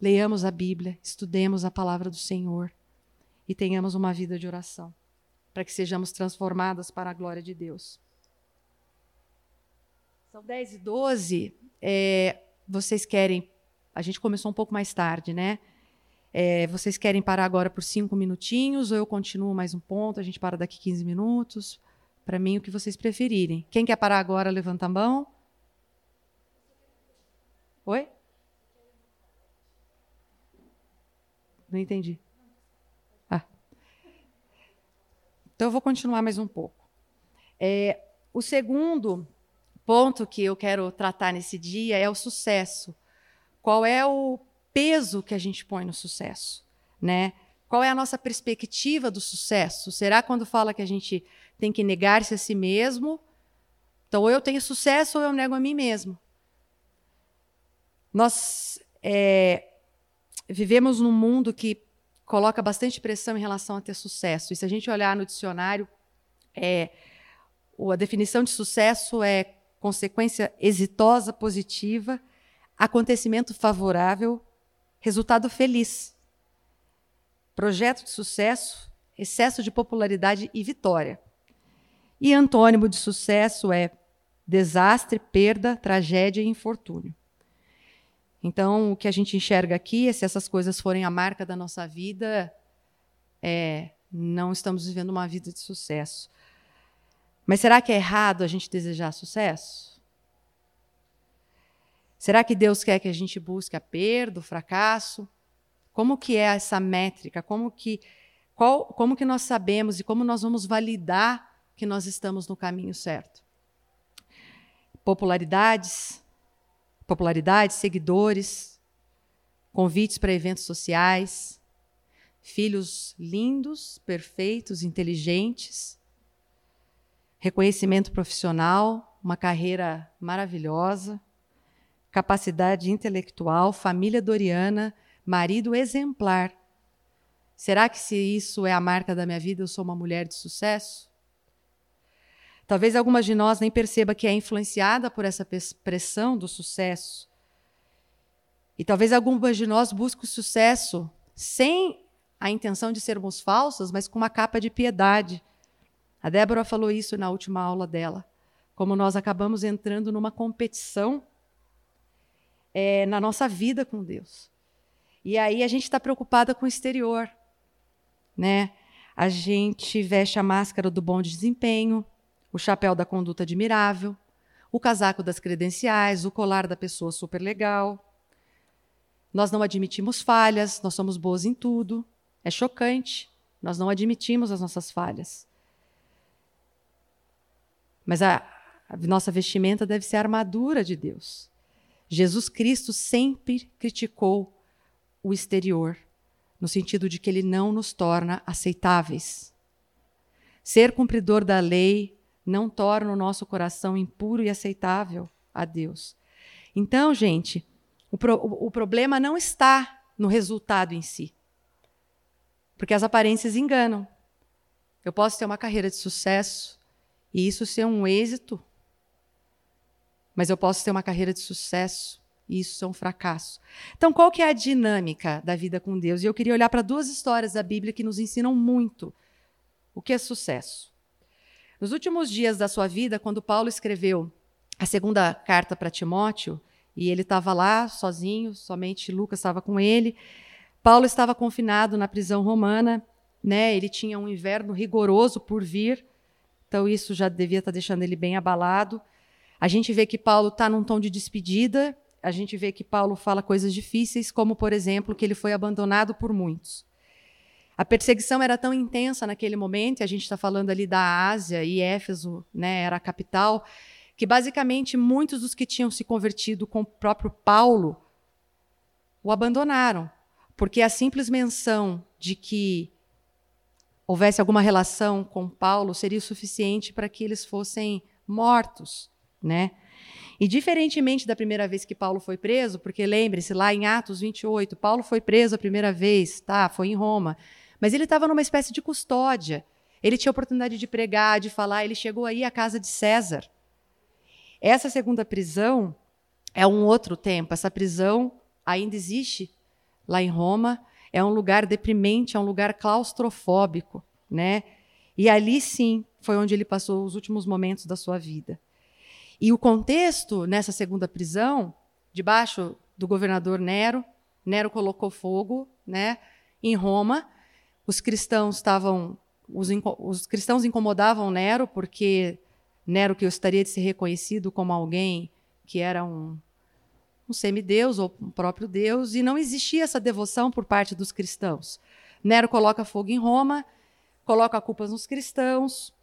leiamos a Bíblia, estudemos a palavra do Senhor e tenhamos uma vida de oração, para que sejamos transformadas para a glória de Deus. São 10 e 12. É, vocês querem. A gente começou um pouco mais tarde, né? É, vocês querem parar agora por cinco minutinhos ou eu continuo mais um ponto? A gente para daqui 15 minutos? Para mim, o que vocês preferirem. Quem quer parar agora, levanta a mão. Oi? Não entendi. Ah. Então, eu vou continuar mais um pouco. É, o segundo ponto que eu quero tratar nesse dia é o sucesso. Qual é o peso que a gente põe no sucesso, né? Qual é a nossa perspectiva do sucesso? Será quando fala que a gente tem que negar-se a si mesmo. Então, ou eu tenho sucesso ou eu nego a mim mesmo. Nós é, vivemos num mundo que coloca bastante pressão em relação a ter sucesso. E se a gente olhar no dicionário, é, a definição de sucesso é consequência exitosa, positiva, acontecimento favorável, resultado feliz. Projeto de sucesso, excesso de popularidade e vitória. E antônimo de sucesso é desastre, perda, tragédia e infortúnio. Então, o que a gente enxerga aqui é se essas coisas forem a marca da nossa vida, é, não estamos vivendo uma vida de sucesso. Mas será que é errado a gente desejar sucesso? Será que Deus quer que a gente busque a perda, o fracasso? Como que é essa métrica? Como que, qual, como que nós sabemos e como nós vamos validar que nós estamos no caminho certo. Popularidades, popularidade, seguidores, convites para eventos sociais, filhos lindos, perfeitos, inteligentes, reconhecimento profissional, uma carreira maravilhosa, capacidade intelectual, família doriana, marido exemplar. Será que se isso é a marca da minha vida, eu sou uma mulher de sucesso? Talvez algumas de nós nem perceba que é influenciada por essa pressão do sucesso. E talvez algumas de nós busquem o sucesso sem a intenção de sermos falsas, mas com uma capa de piedade. A Débora falou isso na última aula dela. Como nós acabamos entrando numa competição é, na nossa vida com Deus. E aí a gente está preocupada com o exterior, né? A gente veste a máscara do bom desempenho, o chapéu da conduta admirável, o casaco das credenciais, o colar da pessoa super legal. Nós não admitimos falhas, nós somos boas em tudo. É chocante. Nós não admitimos as nossas falhas. Mas a, nossa vestimenta deve ser a armadura de Deus. Jesus Cristo sempre criticou o exterior, no sentido de que ele não nos torna aceitáveis. Ser cumpridor da lei não torna o nosso coração impuro e aceitável a Deus. Então, gente, o, pro, o, problema não está no resultado em si. Porque as aparências enganam. Eu posso ter uma carreira de sucesso e isso ser um êxito mas eu posso ter uma carreira de sucesso e isso é um fracasso. Então, qual que é a dinâmica da vida com Deus? E eu queria olhar para duas histórias da Bíblia que nos ensinam muito o que é sucesso. Nos últimos dias da sua vida, quando Paulo escreveu a segunda carta para Timóteo, e ele estava lá sozinho, somente Lucas estava com ele. Paulo estava confinado na prisão romana, né? Ele tinha um inverno rigoroso por vir, então isso já devia estar tá deixando ele bem abalado. A gente vê que Paulo está num tom de despedida, a gente vê que Paulo fala coisas difíceis, como, por exemplo, que ele foi abandonado por muitos. A perseguição era tão intensa naquele momento, a gente está falando ali da Ásia, e Éfeso né, era a capital, que basicamente muitos dos que tinham se convertido com o próprio Paulo o abandonaram, porque a simples menção de que houvesse alguma relação com Paulo seria suficiente para que eles fossem mortos né? E diferentemente da primeira vez que Paulo foi preso, porque lembre-se, lá em Atos 28, Paulo foi preso a primeira vez, tá? Foi em Roma. Mas ele estava numa espécie de custódia. Ele tinha oportunidade de pregar, de falar, ele chegou aí à casa de César. Essa segunda prisão é um outro tempo. Essa prisão ainda existe lá em Roma. É um lugar deprimente, é um lugar claustrofóbico, né? E ali sim foi onde ele passou os últimos momentos da sua vida. E o contexto nessa segunda prisão, debaixo do governador Nero, Nero colocou fogo, né, em Roma. Os cristãos estavam os, os cristãos incomodavam Nero porque Nero que gostaria de ser reconhecido como alguém que era um, um semideus ou um próprio deus e não existia essa devoção por parte dos cristãos. Nero coloca fogo em Roma, coloca culpas nos cristãos,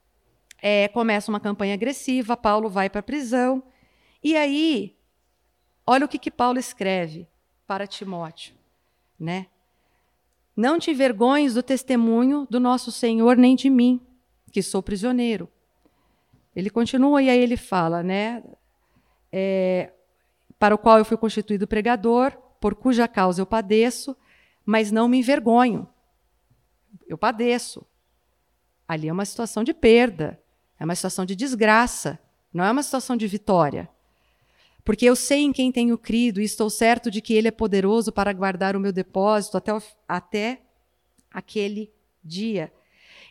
é, começa uma campanha agressiva, Paulo vai para a prisão. E aí, olha o que, que Paulo escreve para Timóteo, né? Não te envergonhes do testemunho do nosso Senhor, nem de mim, que sou prisioneiro. Ele continua e aí ele fala, né? É, para o qual eu fui constituído pregador, por cuja causa eu padeço, mas não me envergonho. Eu padeço. Ali é uma situação de perda. É uma situação de desgraça, não é uma situação de vitória. Porque eu sei em quem tenho crido e estou certo de que Ele é poderoso para guardar o meu depósito até, o, até aquele dia.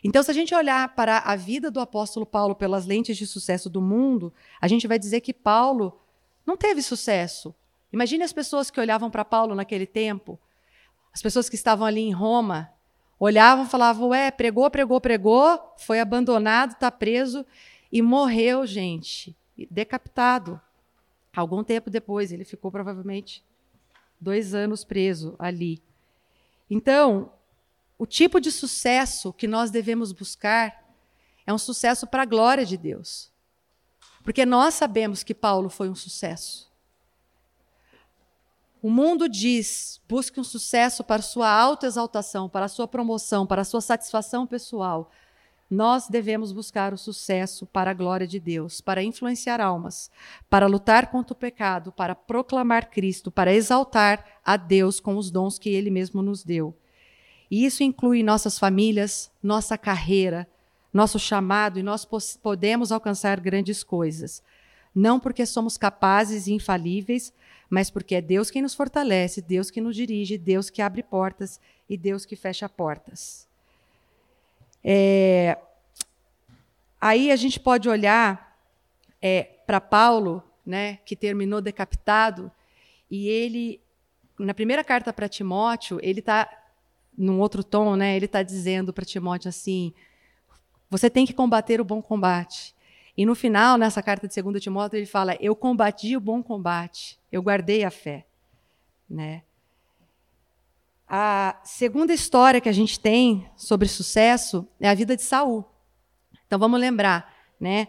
Então, se a gente olhar para a vida do apóstolo Paulo pelas lentes de sucesso do mundo, a gente vai dizer que Paulo não teve sucesso. Imagine as pessoas que olhavam para Paulo naquele tempo, as pessoas que estavam ali em Roma, Olhavam e falavam, ué, pregou, pregou, pregou, foi abandonado, está preso e morreu, gente, decapitado. Algum tempo depois, ele ficou provavelmente dois anos preso ali. Então, o tipo de sucesso que nós devemos buscar é um sucesso para a glória de Deus. Porque nós sabemos que Paulo foi um sucesso. O mundo diz: busque um sucesso para sua autoexaltação, para sua promoção, para sua satisfação pessoal. Nós devemos buscar o sucesso para a glória de Deus, para influenciar almas, para lutar contra o pecado, para proclamar Cristo, para exaltar a Deus com os dons que Ele mesmo nos deu. E isso inclui nossas famílias, nossa carreira, nosso chamado, e nós podemos alcançar grandes coisas. Não porque somos capazes e infalíveis, mas porque é Deus quem nos fortalece, Deus que nos dirige, Deus que abre portas e Deus que fecha portas. É, aí a gente pode olhar é, para Paulo, né, que terminou decapitado, e ele, na primeira carta para Timóteo, ele está, num outro tom, né, ele está dizendo para Timóteo assim: você tem que combater o bom combate. E no final, nessa carta de 2 Timóteo, ele fala: Eu combati o bom combate, eu guardei a fé. Né? A segunda história que a gente tem sobre sucesso é a vida de Saul. Então vamos lembrar, né?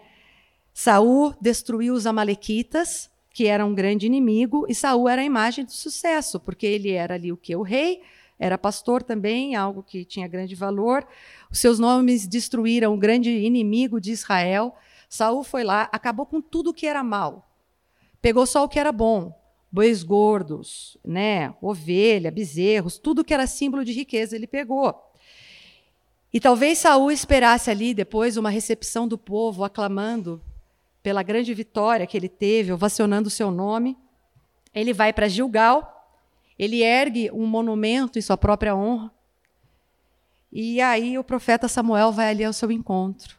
Saul destruiu os amalequitas, que eram um grande inimigo, e Saul era a imagem do sucesso, porque ele era ali o que o rei, era pastor também, algo que tinha grande valor. Os seus nomes destruíram o grande inimigo de Israel. Saul foi lá, acabou com tudo que era mal. Pegou só o que era bom, bois gordos, né, ovelha, bezerros, tudo que era símbolo de riqueza ele pegou. E talvez Saul esperasse ali depois uma recepção do povo aclamando pela grande vitória que ele teve, ovacionando o seu nome. Ele vai para Gilgal, ele ergue um monumento em sua própria honra. E aí o profeta Samuel vai ali ao seu encontro.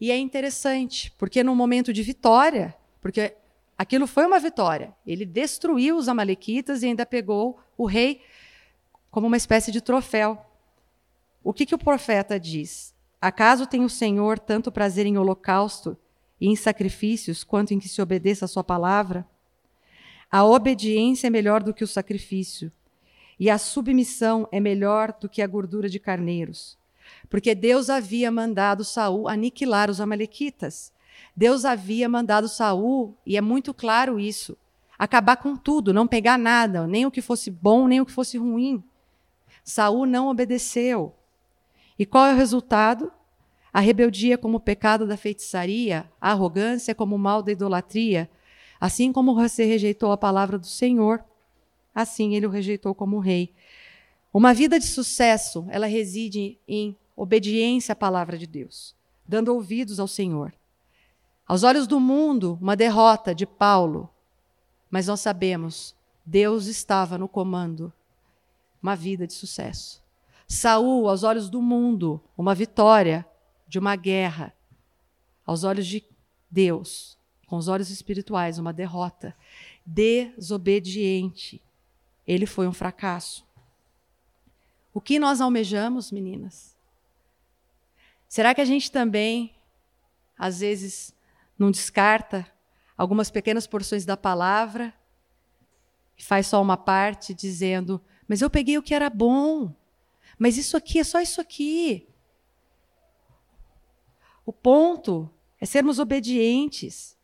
E é interessante, porque num momento de vitória, porque Aquilo foi uma vitória. Ele destruiu os Amalequitas e ainda pegou o rei como uma espécie de troféu. O que, que o profeta diz? Acaso tem o Senhor tanto prazer em holocausto e em sacrifícios, quanto em que se obedeça a sua palavra? A obediência é melhor do que o sacrifício, e a submissão é melhor do que a gordura de carneiros. Porque Deus havia mandado Saul aniquilar os amalequitas. Deus havia mandado Saul, e é muito claro isso, acabar com tudo, não pegar nada, nem o que fosse bom, nem o que fosse ruim. Saul não obedeceu. E qual é o resultado? A rebeldia como o pecado da feitiçaria, a arrogância como o mal da idolatria, assim como você rejeitou a palavra do Senhor, assim ele o rejeitou como rei. Uma vida de sucesso, ela reside em obediência à palavra de Deus, dando ouvidos ao Senhor. Aos olhos do mundo, uma derrota de Paulo, mas nós sabemos, Deus estava no comando, uma vida de sucesso. Saul, aos olhos do mundo, uma vitória de uma guerra. Aos olhos de Deus, com os olhos espirituais, uma derrota. Desobediente. Ele foi um fracasso. O que nós almejamos, meninas? Será que a gente também, às vezes, não descarta algumas pequenas porções da palavra e faz só uma parte dizendo: Mas eu peguei o que era bom, mas isso aqui é só isso aqui. O ponto é sermos obedientes.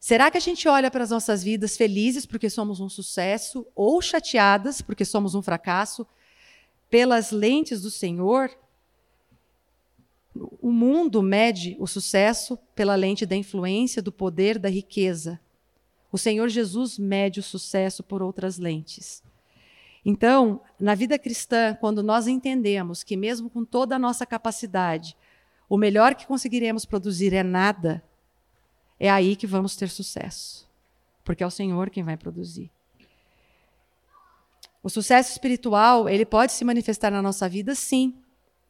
Será que a gente olha para as nossas vidas felizes porque somos um sucesso ou chateadas porque somos um fracasso pelas lentes do Senhor? O mundo mede o sucesso pela lente da influência, do poder, da riqueza. O Senhor Jesus mede o sucesso por outras lentes. Então, na vida cristã, quando nós entendemos que, mesmo com toda a nossa capacidade, o melhor que conseguiremos produzir é nada, é aí que vamos ter sucesso. Porque é o Senhor quem vai produzir. O sucesso espiritual, ele pode se manifestar na nossa vida, sim,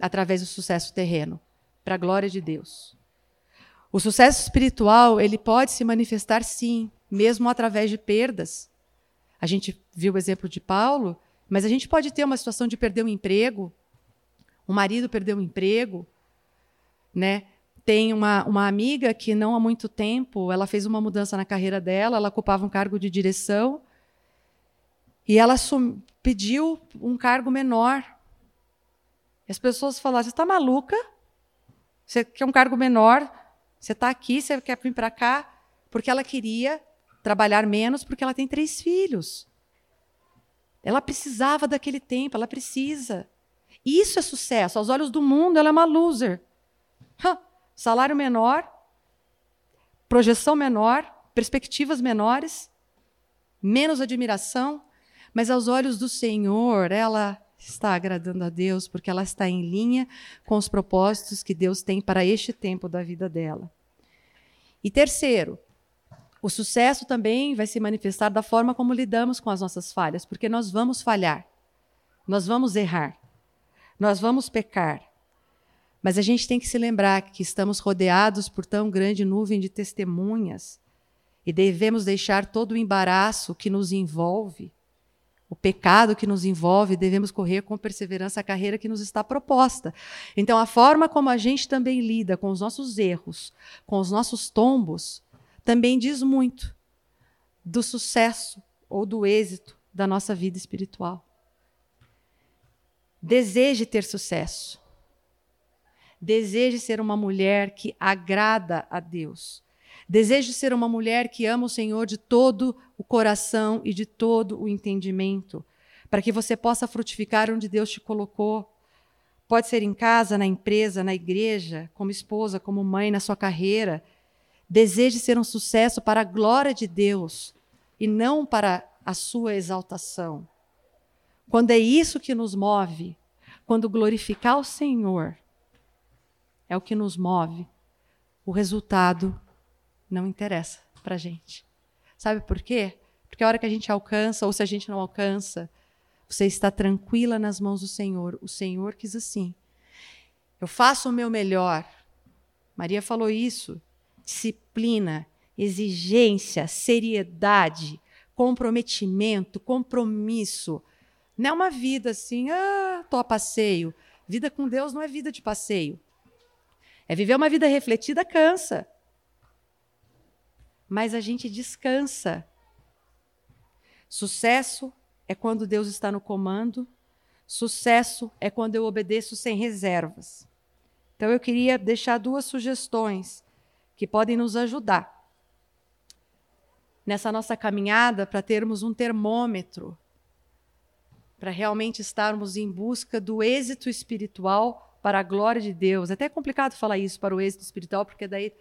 através do sucesso terreno para a glória de Deus. O sucesso espiritual, ele pode se manifestar sim, mesmo através de perdas. A gente viu o exemplo de Paulo, mas a gente pode ter uma situação de perder um emprego, um marido perdeu um emprego, né? Tem uma, uma amiga que não há muito tempo, ela fez uma mudança na carreira dela, ela ocupava um cargo de direção e ela pediu um cargo menor. E as pessoas falaram: "Você está maluca? Você quer um cargo menor, você está aqui, você quer vir para cá, porque ela queria trabalhar menos porque ela tem três filhos. Ela precisava daquele tempo, ela precisa. Isso é sucesso. Aos olhos do mundo, ela é uma loser. salário menor, projeção menor, perspectivas menores, menos admiração, mas aos olhos do Senhor, ela está agradando a Deus porque ela está em linha com os propósitos que Deus tem para este tempo da vida dela. E terceiro, o sucesso também vai se manifestar da forma como lidamos com as nossas falhas, porque nós vamos falhar, nós vamos errar, nós vamos pecar. Mas a gente tem que se lembrar que estamos rodeados por tão grande nuvem de testemunhas e devemos deixar todo o embaraço que nos envolve o pecado que nos envolve, devemos correr com perseverança a carreira que nos está proposta. Então, a forma como a gente também lida com os nossos erros, com os nossos tombos, também diz muito do sucesso ou do êxito da nossa vida espiritual. Deseje ter sucesso. Deseje ser uma mulher que agrada a Deus. Desejo ser uma mulher que ama o Senhor de todo o coração e de todo o entendimento, para que você possa frutificar onde Deus te colocou. Pode ser em casa, na empresa, na igreja, como esposa, como mãe, na sua carreira. Deseje ser um sucesso para a glória de Deus e não para a sua exaltação. Quando é isso que nos move, quando glorificar o Senhor é o que nos move, o resultado não interessa para gente. Sabe por quê? Porque a hora que a gente alcança, ou se a gente não alcança, você está tranquila nas mãos do Senhor. O Senhor quis assim. Eu faço o meu melhor. Maria falou isso. Disciplina, exigência, seriedade, comprometimento, compromisso. Não é uma vida assim, ah, tô a passeio. Vida com Deus não é vida de passeio. É viver uma vida refletida, cansa mas a gente descansa. Sucesso é quando Deus está no comando, sucesso é quando eu obedeço sem reservas. Então eu queria deixar duas sugestões que podem nos ajudar nessa nossa caminhada para termos um termômetro, para realmente estarmos em busca do êxito espiritual para a glória de Deus. É até complicado falar isso para o êxito espiritual, porque daí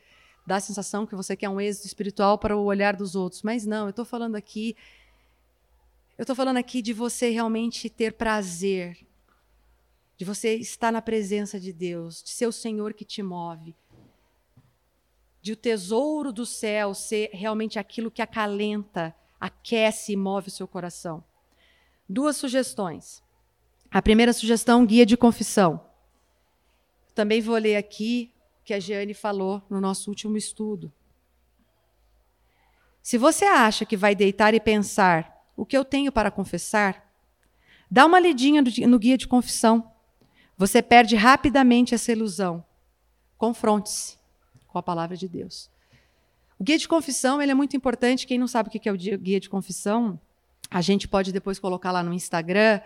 dá a sensação que você quer um êxito espiritual para o olhar dos outros. Mas não, eu estou falando aqui. Eu estou falando aqui de você realmente ter prazer, de você estar na presença de Deus, de ser o Senhor que te move, de o tesouro do céu ser realmente aquilo que acalenta, aquece e move o seu coração. Duas sugestões. A primeira sugestão, guia de confissão. Também vou ler aqui que a Jeane falou no nosso último estudo. Se você acha que vai deitar e pensar o que eu tenho para confessar, dá uma lidinha no guia de confissão. Você perde rapidamente essa ilusão. Confronte-se com a palavra de Deus. O guia de confissão ele é muito importante. Quem não sabe o que é o guia de confissão, a gente pode depois colocar lá no Instagram.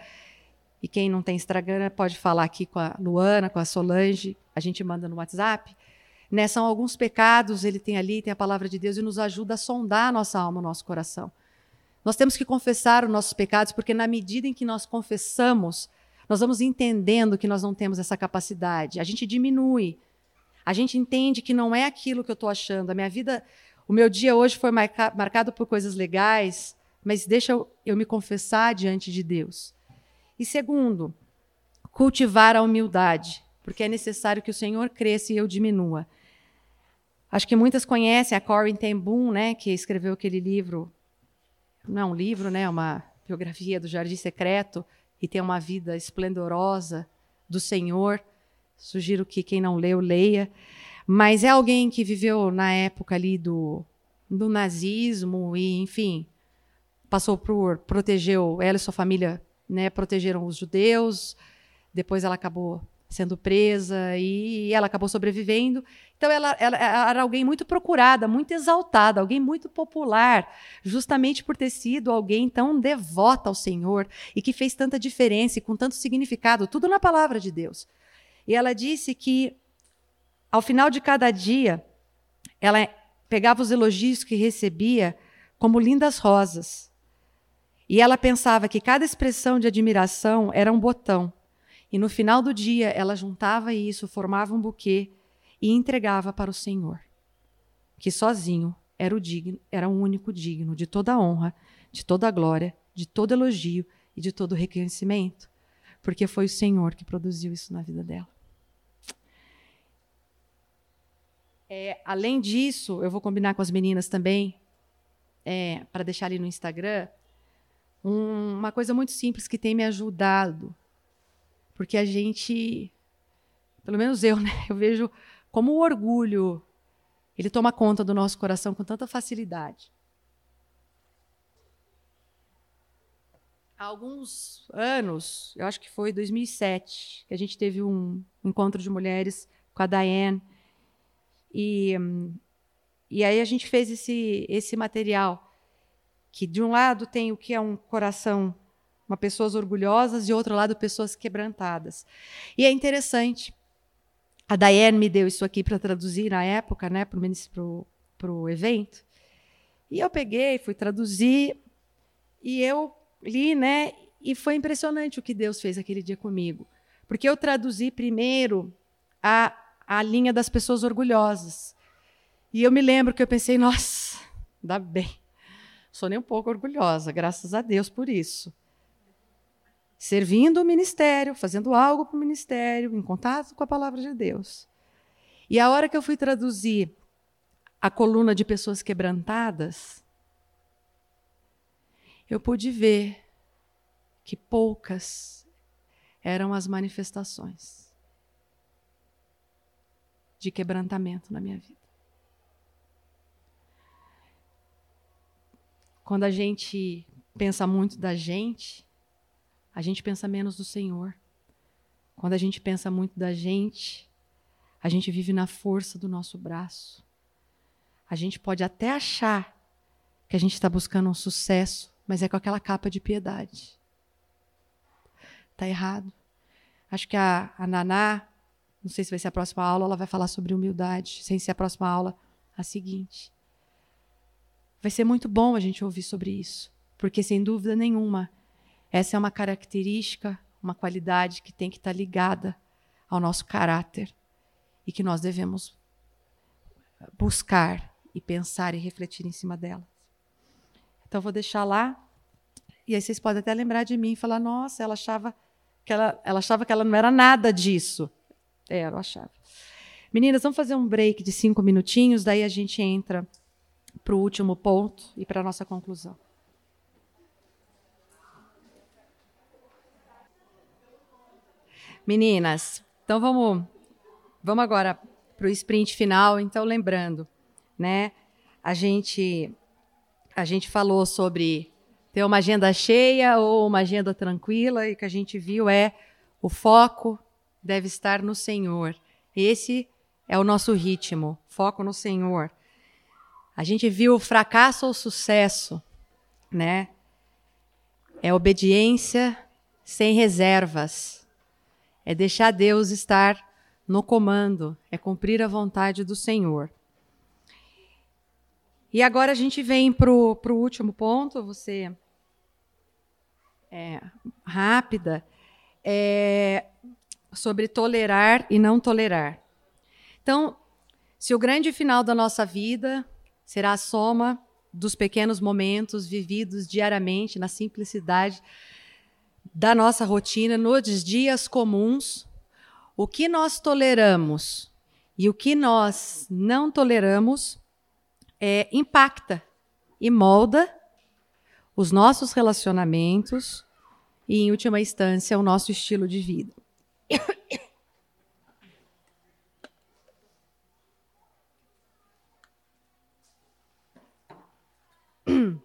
E quem não tem Instagram pode falar aqui com a Luana, com a Solange, a gente manda no WhatsApp. Né, são alguns pecados, ele tem ali, tem a palavra de Deus e nos ajuda a sondar a nossa alma, o nosso coração. Nós temos que confessar os nossos pecados, porque na medida em que nós confessamos, nós vamos entendendo que nós não temos essa capacidade. A gente diminui. A gente entende que não é aquilo que eu estou achando. A minha vida, o meu dia hoje foi marca, marcado por coisas legais, mas deixa eu, eu me confessar diante de Deus. E segundo, cultivar a humildade, porque é necessário que o Senhor cresça e eu diminua. Acho que muitas conhecem a Corinne ten Boom, né, que escreveu aquele livro, não é um livro, né, uma biografia do Jardim Secreto e tem uma vida esplendorosa do Senhor. Sugiro que quem não leu leia, mas é alguém que viveu na época ali do, do nazismo e, enfim, passou por proteger ela e sua família né, protegeram os judeus. Depois ela acabou sendo presa e ela acabou sobrevivendo. Então ela, ela, era alguém muito procurada, muito exaltada, alguém muito popular, justamente por ter sido alguém tão devota ao Senhor e que fez tanta diferença e com tanto significado, tudo na palavra de Deus. E ela disse que ao final de cada dia ela pegava os elogios que recebia como lindas rosas e ela pensava que cada expressão de admiração era um botão. E no final do dia, ela juntava isso, formava um buquê e entregava para o Senhor, que sozinho era o digno, era o único digno de toda honra, de toda glória, de todo elogio e de todo reconhecimento, porque foi o Senhor que produziu isso na vida dela. É, além disso, eu vou combinar com as meninas também, é, para deixar ali no Instagram, um, uma coisa muito simples que tem me ajudado. Porque a gente, pelo menos eu, né, eu vejo como o orgulho ele toma conta do nosso coração com tanta facilidade. Há alguns anos, eu acho que foi 2007, que a gente teve um encontro de mulheres com a Diane. E, e aí a gente fez esse, esse material que de um lado tem o que é um coração, uma pessoas orgulhosas, e outro lado pessoas quebrantadas. E é interessante. A Daiane me deu isso aqui para traduzir na época, né, para o evento. E eu peguei, fui traduzir, e eu li, né, e foi impressionante o que Deus fez aquele dia comigo. Porque eu traduzi primeiro a, a linha das pessoas orgulhosas. E eu me lembro que eu pensei, nossa, dá bem sou nem um pouco orgulhosa, graças a Deus por isso. Servindo o ministério, fazendo algo para o ministério, em contato com a palavra de Deus. E a hora que eu fui traduzir a coluna de pessoas quebrantadas, eu pude ver que poucas eram as manifestações de quebrantamento na minha vida. Quando a gente pensa muito da gente, a gente pensa menos do Senhor. Quando a gente pensa muito da gente, a gente vive na força do nosso braço. A gente pode até achar que a gente está buscando um sucesso, mas é com aquela capa de piedade. Está errado. Acho que a, a Naná, não sei se vai ser a próxima aula, ela vai falar sobre humildade, sem ser a próxima aula, a seguinte. Vai ser muito bom a gente ouvir sobre isso, porque sem dúvida nenhuma, essa é uma característica, uma qualidade que tem que estar ligada ao nosso caráter e que nós devemos buscar e pensar e refletir em cima dela. Então vou deixar lá e aí vocês podem até lembrar de mim e falar: "Nossa, ela achava que ela, ela achava que ela não era nada disso". É, eu achava. Meninas, vamos fazer um break de cinco minutinhos, daí a gente entra para o último ponto e para a nossa conclusão. Meninas, então vamos, vamos agora para o sprint final. Então, lembrando, né? A gente, a gente falou sobre ter uma agenda cheia ou uma agenda tranquila, e o que a gente viu é o foco deve estar no Senhor. Esse é o nosso ritmo, foco no Senhor. A gente viu o fracasso ou sucesso, né? É obediência sem reservas. É deixar Deus estar no comando, é cumprir a vontade do Senhor. E agora a gente vem para o último ponto, você é, rápida, é, sobre tolerar e não tolerar. Então, se o grande final da nossa vida será a soma dos pequenos momentos vividos diariamente na simplicidade da nossa rotina, nos dias comuns, o que nós toleramos e o que nós não toleramos é, impacta e molda os nossos relacionamentos e, em última instância, o nosso estilo de vida.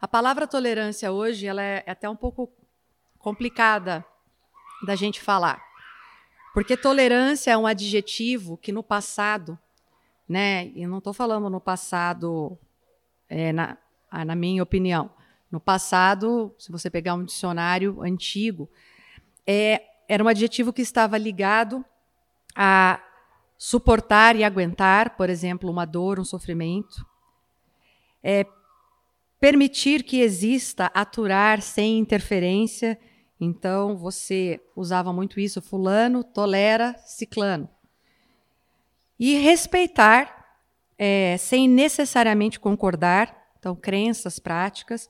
A palavra tolerância hoje ela é até um pouco complicada da gente falar. Porque tolerância é um adjetivo que no passado, né, e não estou falando no passado, é, na, ah, na minha opinião, no passado, se você pegar um dicionário antigo, é, era um adjetivo que estava ligado a suportar e aguentar, por exemplo, uma dor, um sofrimento, é, permitir que exista, aturar sem interferência. Então, você usava muito isso, fulano tolera ciclano. e respeitar, é, sem necessariamente concordar, então, crenças, práticas,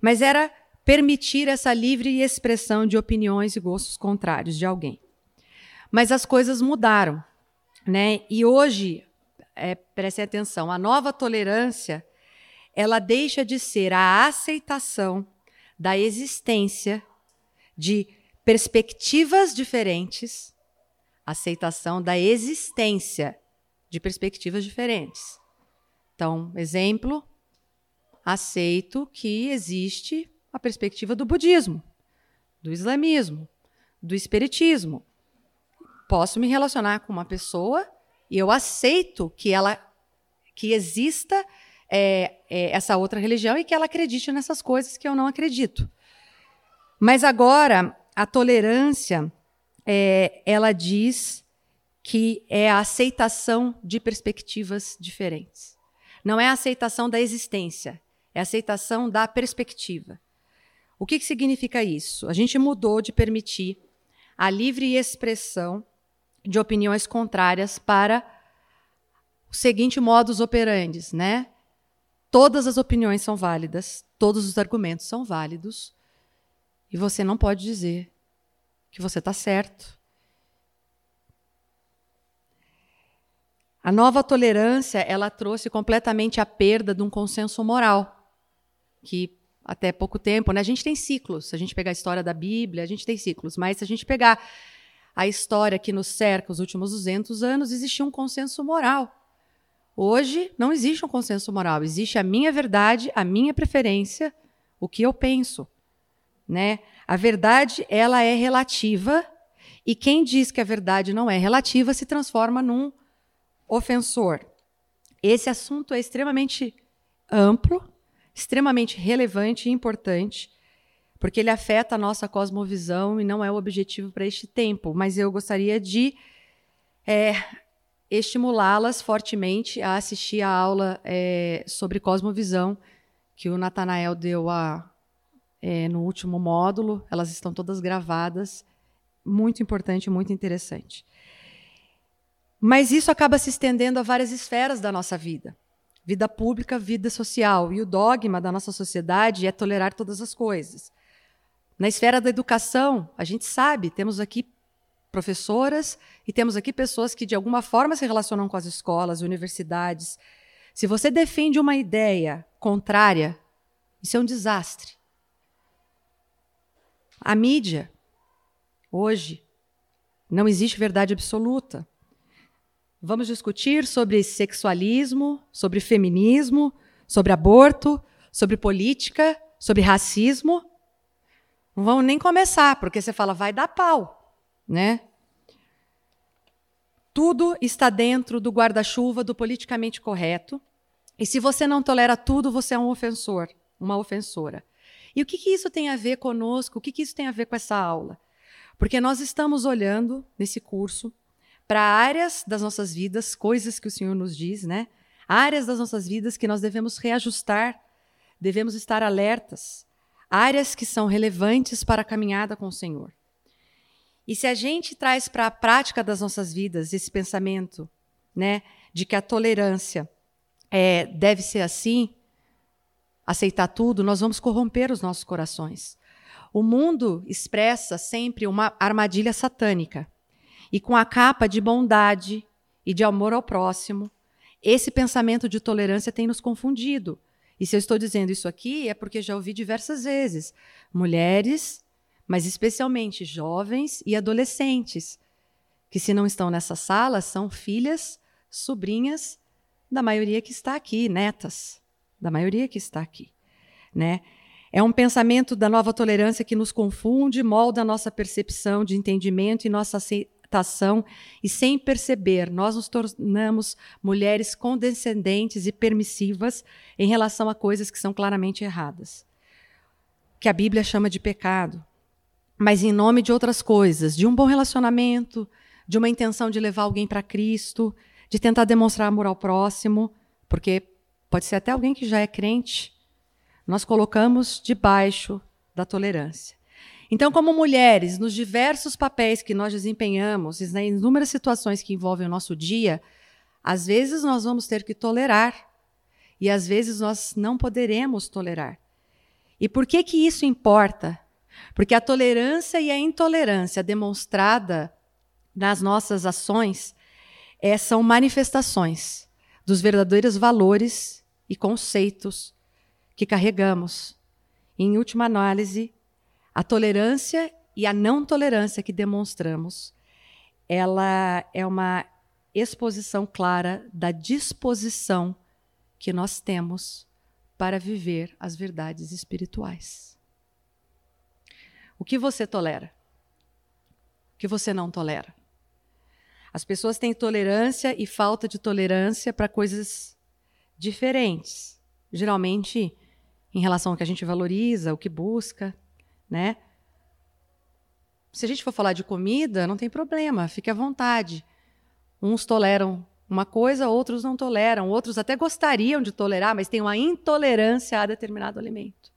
mas era permitir essa livre expressão de opiniões e gostos contrários de alguém. Mas as coisas mudaram, né? E hoje, é, prestem atenção, a nova tolerância ela deixa de ser a aceitação da existência de perspectivas diferentes, aceitação da existência de perspectivas diferentes. Então, exemplo, aceito que existe a perspectiva do budismo, do islamismo, do espiritismo. Posso me relacionar com uma pessoa e eu aceito que ela que exista é, é, essa outra religião e que ela acredite nessas coisas que eu não acredito. Mas agora a tolerância é, ela diz que é a aceitação de perspectivas diferentes. Não é a aceitação da existência, é a aceitação da perspectiva. O que, que significa isso? A gente mudou de permitir a livre expressão de opiniões contrárias para o seguinte modus operandi, né? Todas as opiniões são válidas, todos os argumentos são válidos, e você não pode dizer que você está certo. A nova tolerância, ela trouxe completamente a perda de um consenso moral, que até pouco tempo, né? A gente tem ciclos. Se a gente pegar a história da Bíblia, a gente tem ciclos. Mas se a gente pegar a história que nos cerca os últimos 200 anos, existia um consenso moral. Hoje não existe um consenso moral. Existe a minha verdade, a minha preferência, o que eu penso, né? A verdade ela é relativa e quem diz que a verdade não é relativa se transforma num ofensor. Esse assunto é extremamente amplo extremamente relevante e importante, porque ele afeta a nossa cosmovisão e não é o objetivo para este tempo. Mas eu gostaria de é, estimulá-las fortemente a assistir a aula é, sobre cosmovisão que o Natanael deu a, é, no último módulo. Elas estão todas gravadas. Muito importante, muito interessante. Mas isso acaba se estendendo a várias esferas da nossa vida vida pública, vida social. E o dogma da nossa sociedade é tolerar todas as coisas. Na esfera da educação, a gente sabe, temos aqui professoras e temos aqui pessoas que de alguma forma se relacionam com as escolas, universidades. Se você defende uma ideia contrária, isso é um desastre. A mídia, hoje, não existe verdade absoluta. Vamos discutir sobre sexualismo, sobre feminismo, sobre aborto, sobre política, sobre racismo. Não vamos nem começar, porque você fala, vai dar pau, né? Tudo está dentro do guarda-chuva do politicamente correto. E se você não tolera tudo, você é um ofensor, uma ofensora. E o que, que isso tem a ver conosco? O que, que isso tem a ver com essa aula? Porque nós estamos olhando nesse curso para áreas das nossas vidas, coisas que o Senhor nos diz, né? Áreas das nossas vidas que nós devemos reajustar, devemos estar alertas, áreas que são relevantes para a caminhada com o Senhor. E se a gente traz para a prática das nossas vidas esse pensamento, né, de que a tolerância é, deve ser assim, aceitar tudo, nós vamos corromper os nossos corações. O mundo expressa sempre uma armadilha satânica e com a capa de bondade e de amor ao próximo, esse pensamento de tolerância tem nos confundido. E se eu estou dizendo isso aqui, é porque já ouvi diversas vezes. Mulheres, mas especialmente jovens e adolescentes, que, se não estão nessa sala, são filhas, sobrinhas da maioria que está aqui, netas da maioria que está aqui. Né? É um pensamento da nova tolerância que nos confunde, molda a nossa percepção de entendimento e nossa aceitação e sem perceber, nós nos tornamos mulheres condescendentes e permissivas em relação a coisas que são claramente erradas. Que a Bíblia chama de pecado, mas em nome de outras coisas, de um bom relacionamento, de uma intenção de levar alguém para Cristo, de tentar demonstrar amor ao próximo, porque pode ser até alguém que já é crente, nós colocamos debaixo da tolerância. Então, como mulheres, nos diversos papéis que nós desempenhamos, nas inúmeras situações que envolvem o nosso dia, Às vezes nós vamos ter que tolerar e às vezes nós não poderemos tolerar. E por que que isso importa? Porque a tolerância e a intolerância demonstrada nas nossas ações é, são manifestações dos verdadeiros valores e conceitos que carregamos. E, em última análise, a tolerância e a não tolerância que demonstramos, ela é uma exposição clara da disposição que nós temos para viver as verdades espirituais. O que você tolera? O que você não tolera? As pessoas têm tolerância e falta de tolerância para coisas diferentes. Geralmente, em relação ao que a gente valoriza, o que busca, né? Se a gente for falar de comida, não tem problema, fique à vontade. Uns toleram uma coisa, outros não toleram, outros até gostariam de tolerar, mas tem uma intolerância a determinado alimento.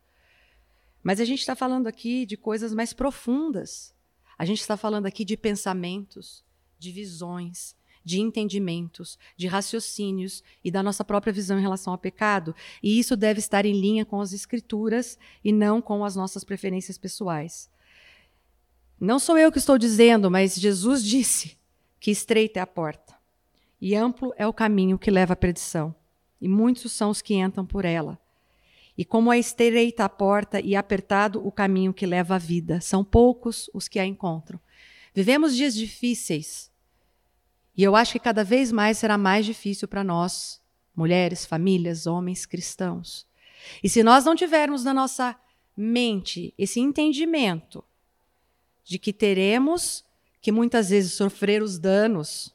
Mas a gente está falando aqui de coisas mais profundas. A gente está falando aqui de pensamentos, de visões, de entendimentos, de raciocínios e da nossa própria visão em relação ao pecado. E isso deve estar em linha com as Escrituras e não com as nossas preferências pessoais. Não sou eu que estou dizendo, mas Jesus disse que estreita é a porta e amplo é o caminho que leva à perdição, e muitos são os que entram por ela. E como é estreita a porta e apertado o caminho que leva à vida, são poucos os que a encontram. Vivemos dias difíceis, e eu acho que cada vez mais será mais difícil para nós, mulheres, famílias, homens cristãos. E se nós não tivermos na nossa mente esse entendimento de que teremos que muitas vezes sofrer os danos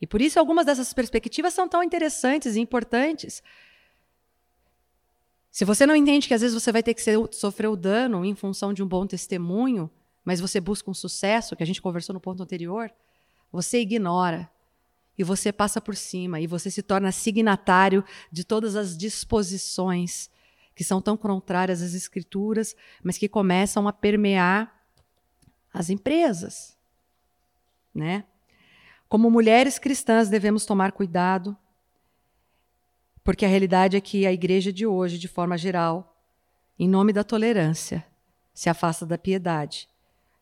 e por isso algumas dessas perspectivas são tão interessantes e importantes. Se você não entende que às vezes você vai ter que ser, sofrer o dano em função de um bom testemunho, mas você busca um sucesso, que a gente conversou no ponto anterior, você ignora e você passa por cima e você se torna signatário de todas as disposições que são tão contrárias às escrituras, mas que começam a permear as empresas, né? Como mulheres cristãs, devemos tomar cuidado, porque a realidade é que a igreja de hoje, de forma geral, em nome da tolerância, se afasta da piedade,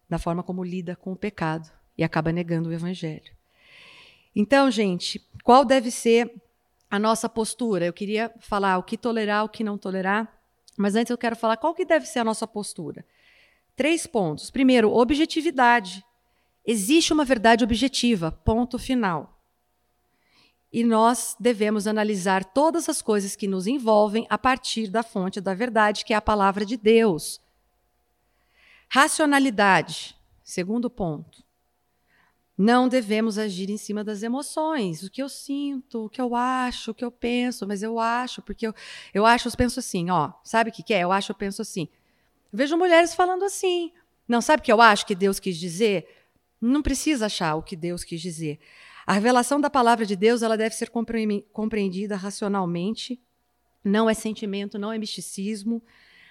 da forma como lida com o pecado e acaba negando o evangelho. Então, gente, qual deve ser a nossa postura? Eu queria falar o que tolerar, o que não tolerar, mas antes eu quero falar qual que deve ser a nossa postura. Três pontos. Primeiro, objetividade. Existe uma verdade objetiva, ponto final. E nós devemos analisar todas as coisas que nos envolvem a partir da fonte da verdade, que é a palavra de Deus. Racionalidade, segundo ponto. Não devemos agir em cima das emoções, o que eu sinto, o que eu acho, o que eu penso, mas eu acho, porque eu, eu acho, eu penso assim, ó, sabe o que, que é? Eu acho, eu penso assim. Eu vejo mulheres falando assim. Não, sabe o que eu acho que Deus quis dizer? Não precisa achar o que Deus quis dizer. A revelação da palavra de Deus ela deve ser compreendida racionalmente. Não é sentimento, não é misticismo.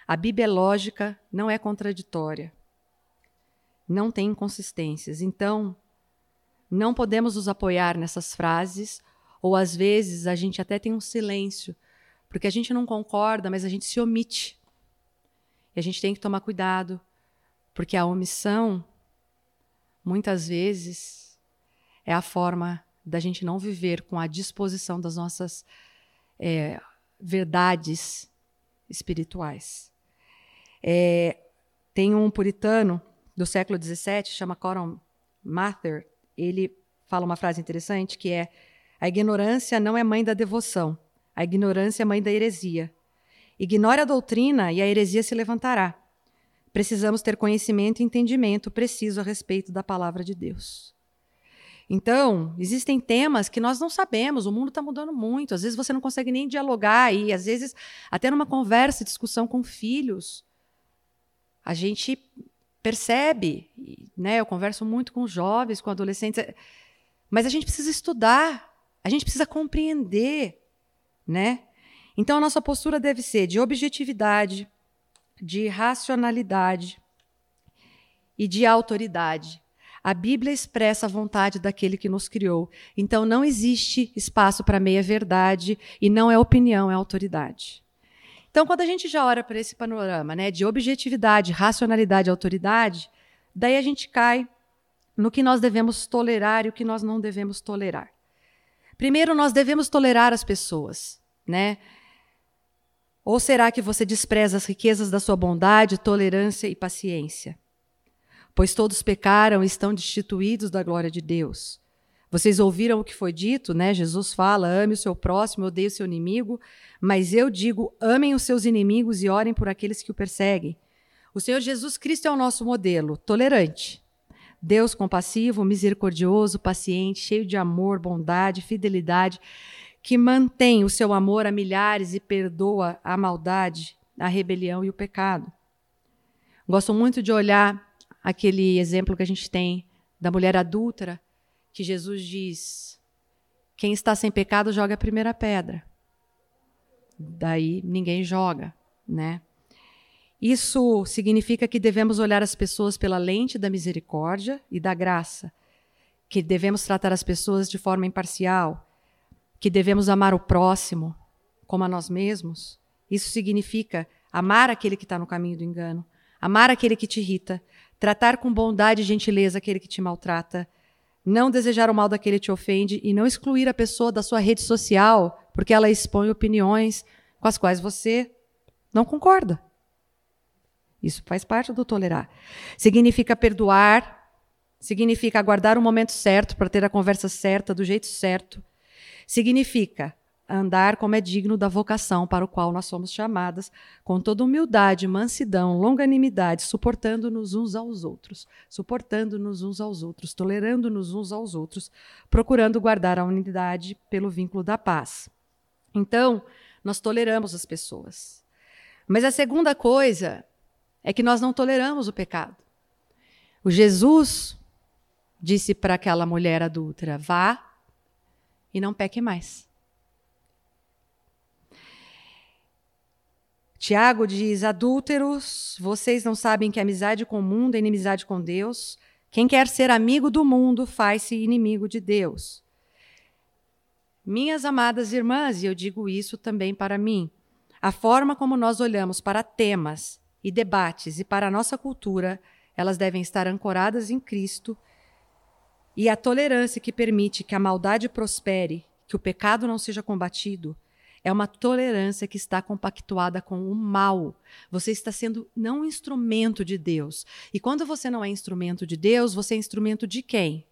A Bíblia é lógica, não é contraditória. Não tem inconsistências. Então, não podemos nos apoiar nessas frases, ou às vezes a gente até tem um silêncio, porque a gente não concorda, mas a gente se omite. E a gente tem que tomar cuidado, porque a omissão muitas vezes é a forma da gente não viver com a disposição das nossas é, verdades espirituais. É, tem um puritano do século XVII, chama Coram Mather, ele fala uma frase interessante que é: a ignorância não é mãe da devoção, a ignorância é mãe da heresia. Ignore a doutrina e a heresia se levantará precisamos ter conhecimento e entendimento preciso a respeito da palavra de Deus. Então, existem temas que nós não sabemos, o mundo está mudando muito, às vezes você não consegue nem dialogar, e às vezes, até numa conversa, discussão com filhos, a gente percebe, né? Eu converso muito com jovens, com adolescentes, mas a gente precisa estudar, a gente precisa compreender, né? Então, a nossa postura deve ser de objetividade, de racionalidade e de autoridade. A Bíblia expressa a vontade daquele que nos criou. Então não existe espaço para meia-verdade e não é opinião, é autoridade. Então, quando a gente já olha para esse panorama né, de objetividade, racionalidade e autoridade, daí a gente cai no que nós devemos tolerar e o que nós não devemos tolerar. Primeiro, nós devemos tolerar as pessoas, né? Ou será que você despreza as riquezas da sua bondade, tolerância e paciência? Pois todos pecaram e estão destituídos da glória de Deus. Vocês ouviram o que foi dito, né? Jesus fala: ame o seu próximo, odeie o seu inimigo. Mas eu digo: amem os seus inimigos e orem por aqueles que o perseguem. O Senhor Jesus Cristo é o nosso modelo, tolerante. Deus compassivo, misericordioso, paciente, cheio de amor, bondade, fidelidade, que mantém o seu amor a milhares e perdoa a maldade, a rebelião e o pecado. Gosto muito de olhar aquele exemplo que a gente tem da mulher adúltera que Jesus diz: quem está sem pecado joga a primeira pedra. Daí ninguém joga, né? Isso significa que devemos olhar as pessoas pela lente da misericórdia e da graça, que devemos tratar as pessoas de forma imparcial, que devemos amar o próximo como a nós mesmos. Isso significa amar aquele que está no caminho do engano, amar aquele que te irrita, tratar com bondade e gentileza aquele que te maltrata, não desejar o mal daquele que te ofende e não excluir a pessoa da sua rede social porque ela expõe opiniões com as quais você não concorda. Isso faz parte do tolerar. Significa perdoar, significa aguardar o momento certo para ter a conversa certa, do jeito certo. Significa andar como é digno da vocação para o qual nós somos chamadas, com toda humildade, mansidão, longanimidade, suportando-nos uns aos outros, suportando-nos uns aos outros, tolerando-nos uns aos outros, procurando guardar a unidade pelo vínculo da paz. Então, nós toleramos as pessoas. Mas a segunda coisa é que nós não toleramos o pecado. O Jesus disse para aquela mulher adúltera: vá e não peque mais. Tiago diz: Adúlteros, vocês não sabem que amizade com o mundo é inimizade com Deus? Quem quer ser amigo do mundo faz-se inimigo de Deus. Minhas amadas irmãs, e eu digo isso também para mim, a forma como nós olhamos para temas e debates e para a nossa cultura, elas devem estar ancoradas em Cristo e a tolerância que permite que a maldade prospere, que o pecado não seja combatido, é uma tolerância que está compactuada com o mal. Você está sendo não um instrumento de Deus. E quando você não é instrumento de Deus, você é instrumento de quem?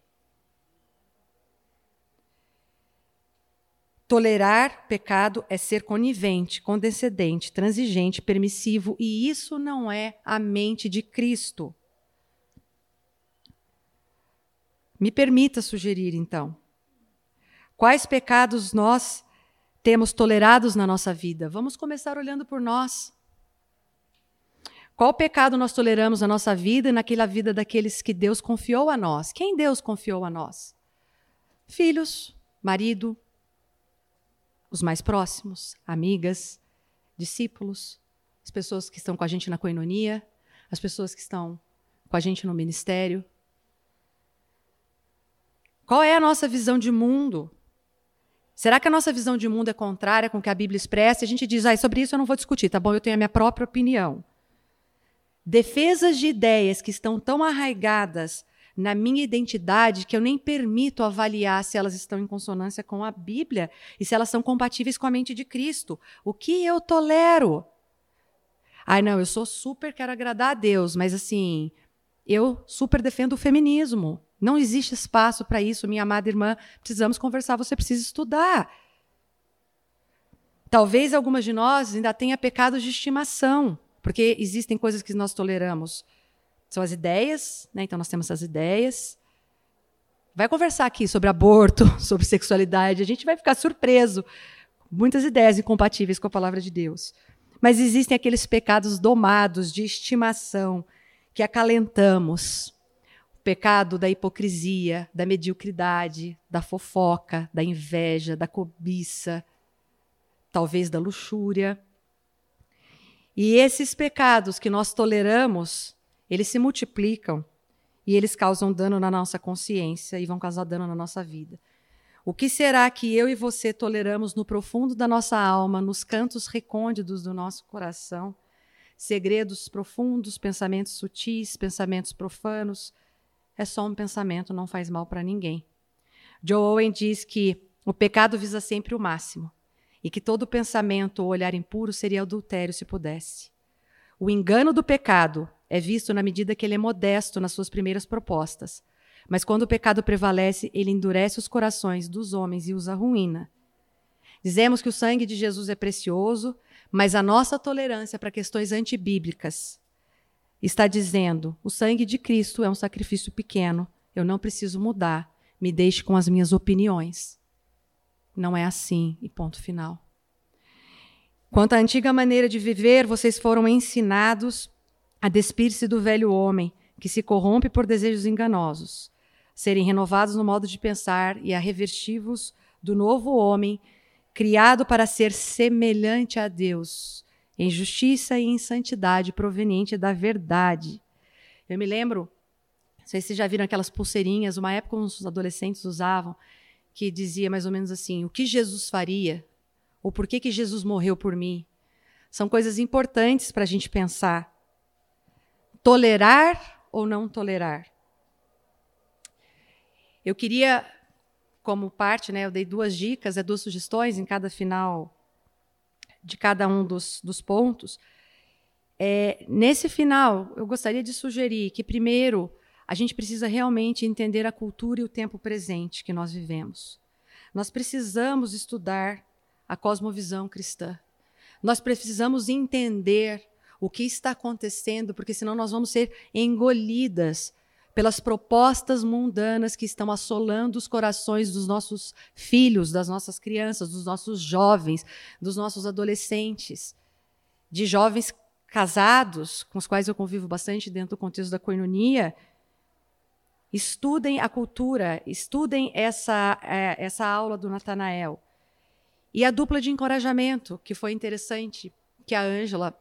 Tolerar pecado é ser conivente, condescendente, transigente, permissivo, e isso não é a mente de Cristo. Me permita sugerir, então, quais pecados nós temos tolerados na nossa vida. Vamos começar olhando por nós. Qual pecado nós toleramos na nossa vida e naquela vida daqueles que Deus confiou a nós? Quem Deus confiou a nós? Filhos, marido, os mais próximos, amigas, discípulos, as pessoas que estão com a gente na coinonia, as pessoas que estão com a gente no ministério. Qual é a nossa visão de mundo? Será que a nossa visão de mundo é contrária com o que a Bíblia expressa? A gente diz, ah, sobre isso eu não vou discutir, tá bom? Eu tenho a minha própria opinião. Defesas de ideias que estão tão arraigadas na minha identidade que eu nem permito avaliar se elas estão em consonância com a Bíblia e se elas são compatíveis com a mente de Cristo. O que eu tolero? Ai, não, eu sou super, quero agradar a Deus, mas assim, eu super defendo o feminismo. Não existe espaço para isso, minha amada irmã. Precisamos conversar, você precisa estudar. Talvez algumas de nós ainda tenha pecados de estimação, porque existem coisas que nós toleramos. São as ideias, né? então nós temos as ideias. Vai conversar aqui sobre aborto, sobre sexualidade, a gente vai ficar surpreso. Muitas ideias incompatíveis com a palavra de Deus. Mas existem aqueles pecados domados de estimação que acalentamos pecado da hipocrisia, da mediocridade, da fofoca, da inveja, da cobiça, talvez da luxúria. E esses pecados que nós toleramos, eles se multiplicam e eles causam dano na nossa consciência e vão causar dano na nossa vida. O que será que eu e você toleramos no profundo da nossa alma, nos cantos recônditos do nosso coração? Segredos profundos, pensamentos sutis, pensamentos profanos. É só um pensamento, não faz mal para ninguém. Joe Owen diz que o pecado visa sempre o máximo e que todo pensamento ou olhar impuro seria adultério se pudesse. O engano do pecado é visto na medida que ele é modesto nas suas primeiras propostas. Mas quando o pecado prevalece, ele endurece os corações dos homens e os arruína. Dizemos que o sangue de Jesus é precioso, mas a nossa tolerância para questões antibíblicas está dizendo: o sangue de Cristo é um sacrifício pequeno, eu não preciso mudar, me deixe com as minhas opiniões. Não é assim, e ponto final. Quanto à antiga maneira de viver, vocês foram ensinados a despir-se do velho homem, que se corrompe por desejos enganosos, serem renovados no modo de pensar e a revestivos do novo homem, criado para ser semelhante a Deus, em justiça e em santidade proveniente da verdade. Eu me lembro, não sei se vocês já viram aquelas pulseirinhas, uma época os adolescentes usavam, que dizia mais ou menos assim: o que Jesus faria? Ou por que, que Jesus morreu por mim? São coisas importantes para a gente pensar. Tolerar ou não tolerar? Eu queria, como parte, né, eu dei duas dicas, é duas sugestões em cada final de cada um dos, dos pontos. É, nesse final, eu gostaria de sugerir que, primeiro, a gente precisa realmente entender a cultura e o tempo presente que nós vivemos. Nós precisamos estudar a cosmovisão cristã. Nós precisamos entender o que está acontecendo, porque senão nós vamos ser engolidas pelas propostas mundanas que estão assolando os corações dos nossos filhos, das nossas crianças, dos nossos jovens, dos nossos adolescentes, de jovens casados, com os quais eu convivo bastante dentro do contexto da coinonia. Estudem a cultura, estudem essa, é, essa aula do Natanael. E a dupla de encorajamento, que foi interessante, que a Ângela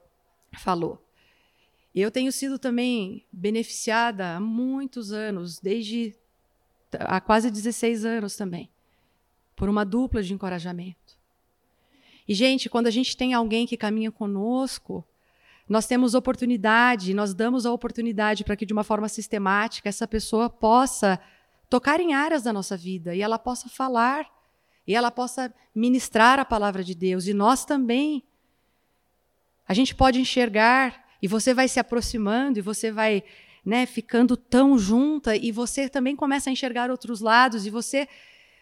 falou. Eu tenho sido também beneficiada há muitos anos, desde há quase 16 anos também, por uma dupla de encorajamento. E, gente, quando a gente tem alguém que caminha conosco, nós temos oportunidade, nós damos a oportunidade para que, de uma forma sistemática, essa pessoa possa tocar em áreas da nossa vida e ela possa falar, e ela possa ministrar a palavra de Deus, e nós também a gente pode enxergar e você vai se aproximando e você vai né, ficando tão junta e você também começa a enxergar outros lados e você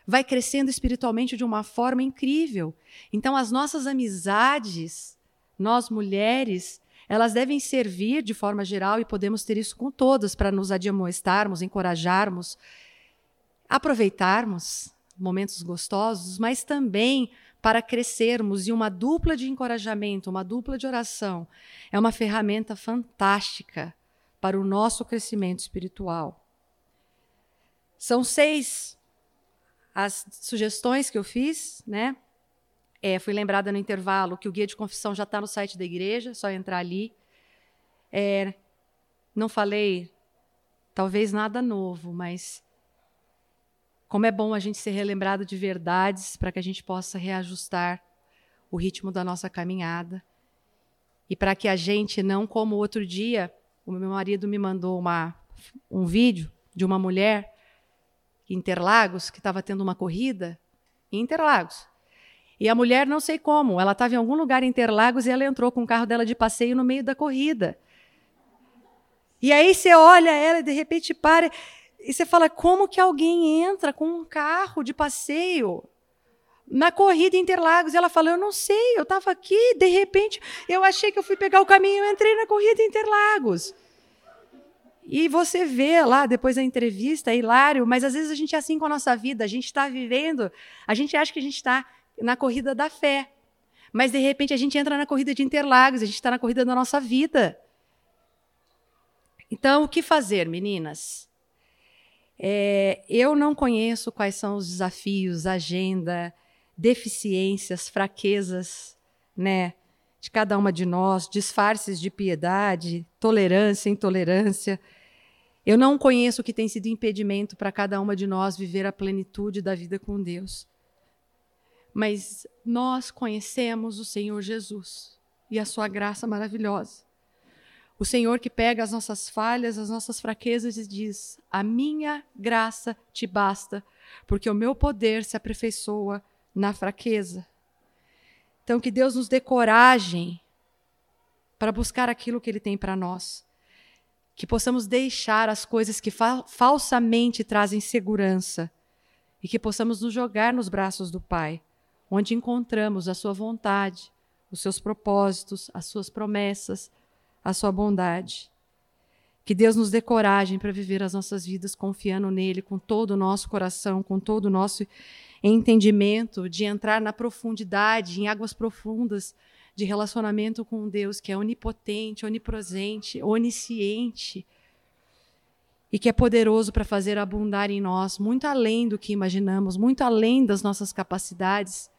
vai crescendo espiritualmente de uma forma incrível. Então, as nossas amizades, nós mulheres, elas devem servir de forma geral e podemos ter isso com todas para nos admoestarmos, encorajarmos, aproveitarmos momentos gostosos, mas também para crescermos e uma dupla de encorajamento, uma dupla de oração, é uma ferramenta fantástica para o nosso crescimento espiritual. São seis as sugestões que eu fiz, né? É, fui lembrada no intervalo que o guia de confissão já está no site da igreja, só entrar ali. É, não falei, talvez nada novo, mas como é bom a gente ser relembrado de verdades para que a gente possa reajustar o ritmo da nossa caminhada. E para que a gente não, como outro dia, o meu marido me mandou uma, um vídeo de uma mulher em Interlagos que estava tendo uma corrida em Interlagos. E a mulher, não sei como, ela estava em algum lugar em Interlagos e ela entrou com o carro dela de passeio no meio da corrida. E aí você olha ela e de repente para. E você fala, como que alguém entra com um carro de passeio na corrida Interlagos? Ela fala, eu não sei, eu estava aqui, de repente, eu achei que eu fui pegar o caminho e entrei na corrida Interlagos. E você vê lá, depois da entrevista, é hilário, mas às vezes a gente é assim com a nossa vida, a gente está vivendo, a gente acha que a gente está na corrida da fé. Mas de repente a gente entra na corrida de Interlagos, a gente está na corrida da nossa vida. Então, o que fazer, meninas? É, eu não conheço quais são os desafios, agenda, deficiências, fraquezas, né, de cada uma de nós, disfarces de piedade, tolerância, intolerância. Eu não conheço o que tem sido impedimento para cada uma de nós viver a plenitude da vida com Deus. Mas nós conhecemos o Senhor Jesus e a sua graça maravilhosa. O Senhor que pega as nossas falhas, as nossas fraquezas e diz: A minha graça te basta, porque o meu poder se aperfeiçoa na fraqueza. Então, que Deus nos dê coragem para buscar aquilo que Ele tem para nós. Que possamos deixar as coisas que fa falsamente trazem segurança e que possamos nos jogar nos braços do Pai, onde encontramos a Sua vontade, os seus propósitos, as Suas promessas a sua bondade. Que Deus nos dê coragem para viver as nossas vidas confiando nele com todo o nosso coração, com todo o nosso entendimento, de entrar na profundidade, em águas profundas de relacionamento com Deus que é onipotente, onipresente, onisciente e que é poderoso para fazer abundar em nós muito além do que imaginamos, muito além das nossas capacidades,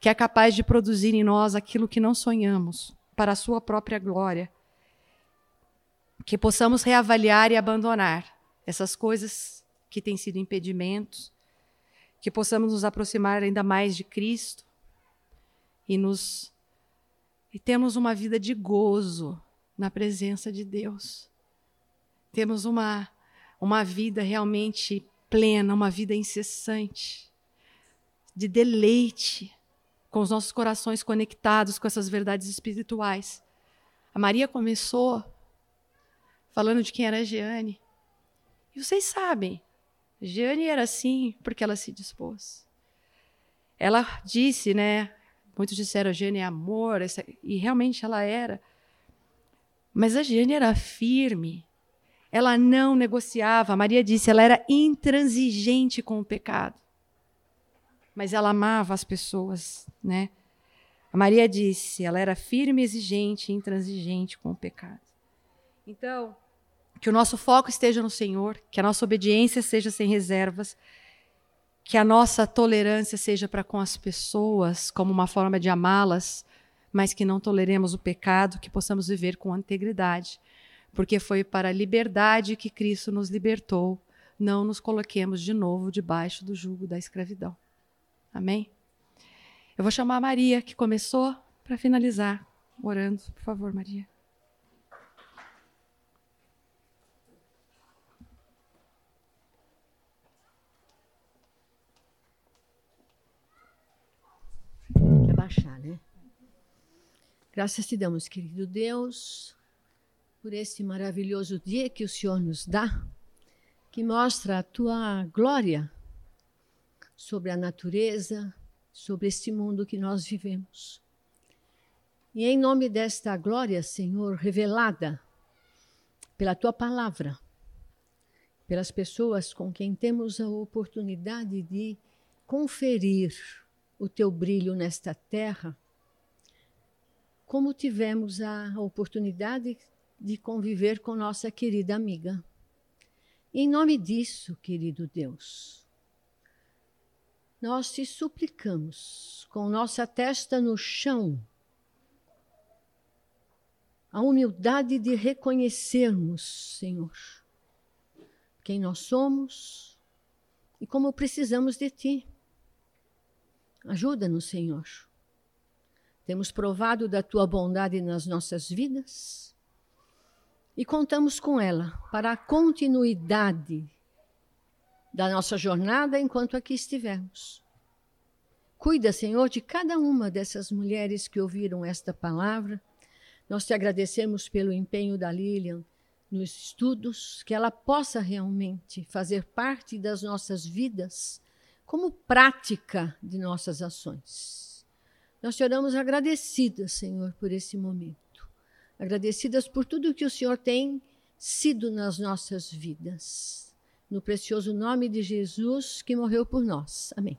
que é capaz de produzir em nós aquilo que não sonhamos para a sua própria glória que possamos reavaliar e abandonar essas coisas que têm sido impedimentos, que possamos nos aproximar ainda mais de Cristo e nos e temos uma vida de gozo na presença de Deus. Temos uma uma vida realmente plena, uma vida incessante de deleite com os nossos corações conectados com essas verdades espirituais. A Maria começou falando de quem era a Jeane. E vocês sabem, Jeane era assim porque ela se dispôs. Ela disse, né? Muitos disseram a Jeane é amor, essa, e realmente ela era. Mas a Jeane era firme. Ela não negociava. A Maria disse, ela era intransigente com o pecado. Mas ela amava as pessoas, né? A Maria disse, ela era firme, exigente, intransigente com o pecado. Então, que o nosso foco esteja no Senhor, que a nossa obediência seja sem reservas, que a nossa tolerância seja para com as pessoas como uma forma de amá-las, mas que não toleremos o pecado, que possamos viver com integridade, porque foi para a liberdade que Cristo nos libertou. Não nos coloquemos de novo debaixo do jugo da escravidão. Amém? Eu vou chamar a Maria, que começou, para finalizar, orando. Por favor, Maria. Baixar, né? Graças te damos, querido Deus, por este maravilhoso dia que o Senhor nos dá, que mostra a tua glória sobre a natureza, sobre este mundo que nós vivemos. E em nome desta glória, Senhor, revelada pela tua palavra, pelas pessoas com quem temos a oportunidade de conferir o teu brilho nesta terra, como tivemos a oportunidade de conviver com nossa querida amiga. Em nome disso, querido Deus, nós te suplicamos, com nossa testa no chão, a humildade de reconhecermos, Senhor, quem nós somos e como precisamos de Ti. Ajuda-nos, Senhor. Temos provado da tua bondade nas nossas vidas e contamos com ela para a continuidade da nossa jornada enquanto aqui estivermos. Cuida, Senhor, de cada uma dessas mulheres que ouviram esta palavra. Nós te agradecemos pelo empenho da Lilian nos estudos, que ela possa realmente fazer parte das nossas vidas como prática de nossas ações. Nós te oramos agradecidas, Senhor, por esse momento. Agradecidas por tudo que o Senhor tem sido nas nossas vidas. No precioso nome de Jesus que morreu por nós. Amém.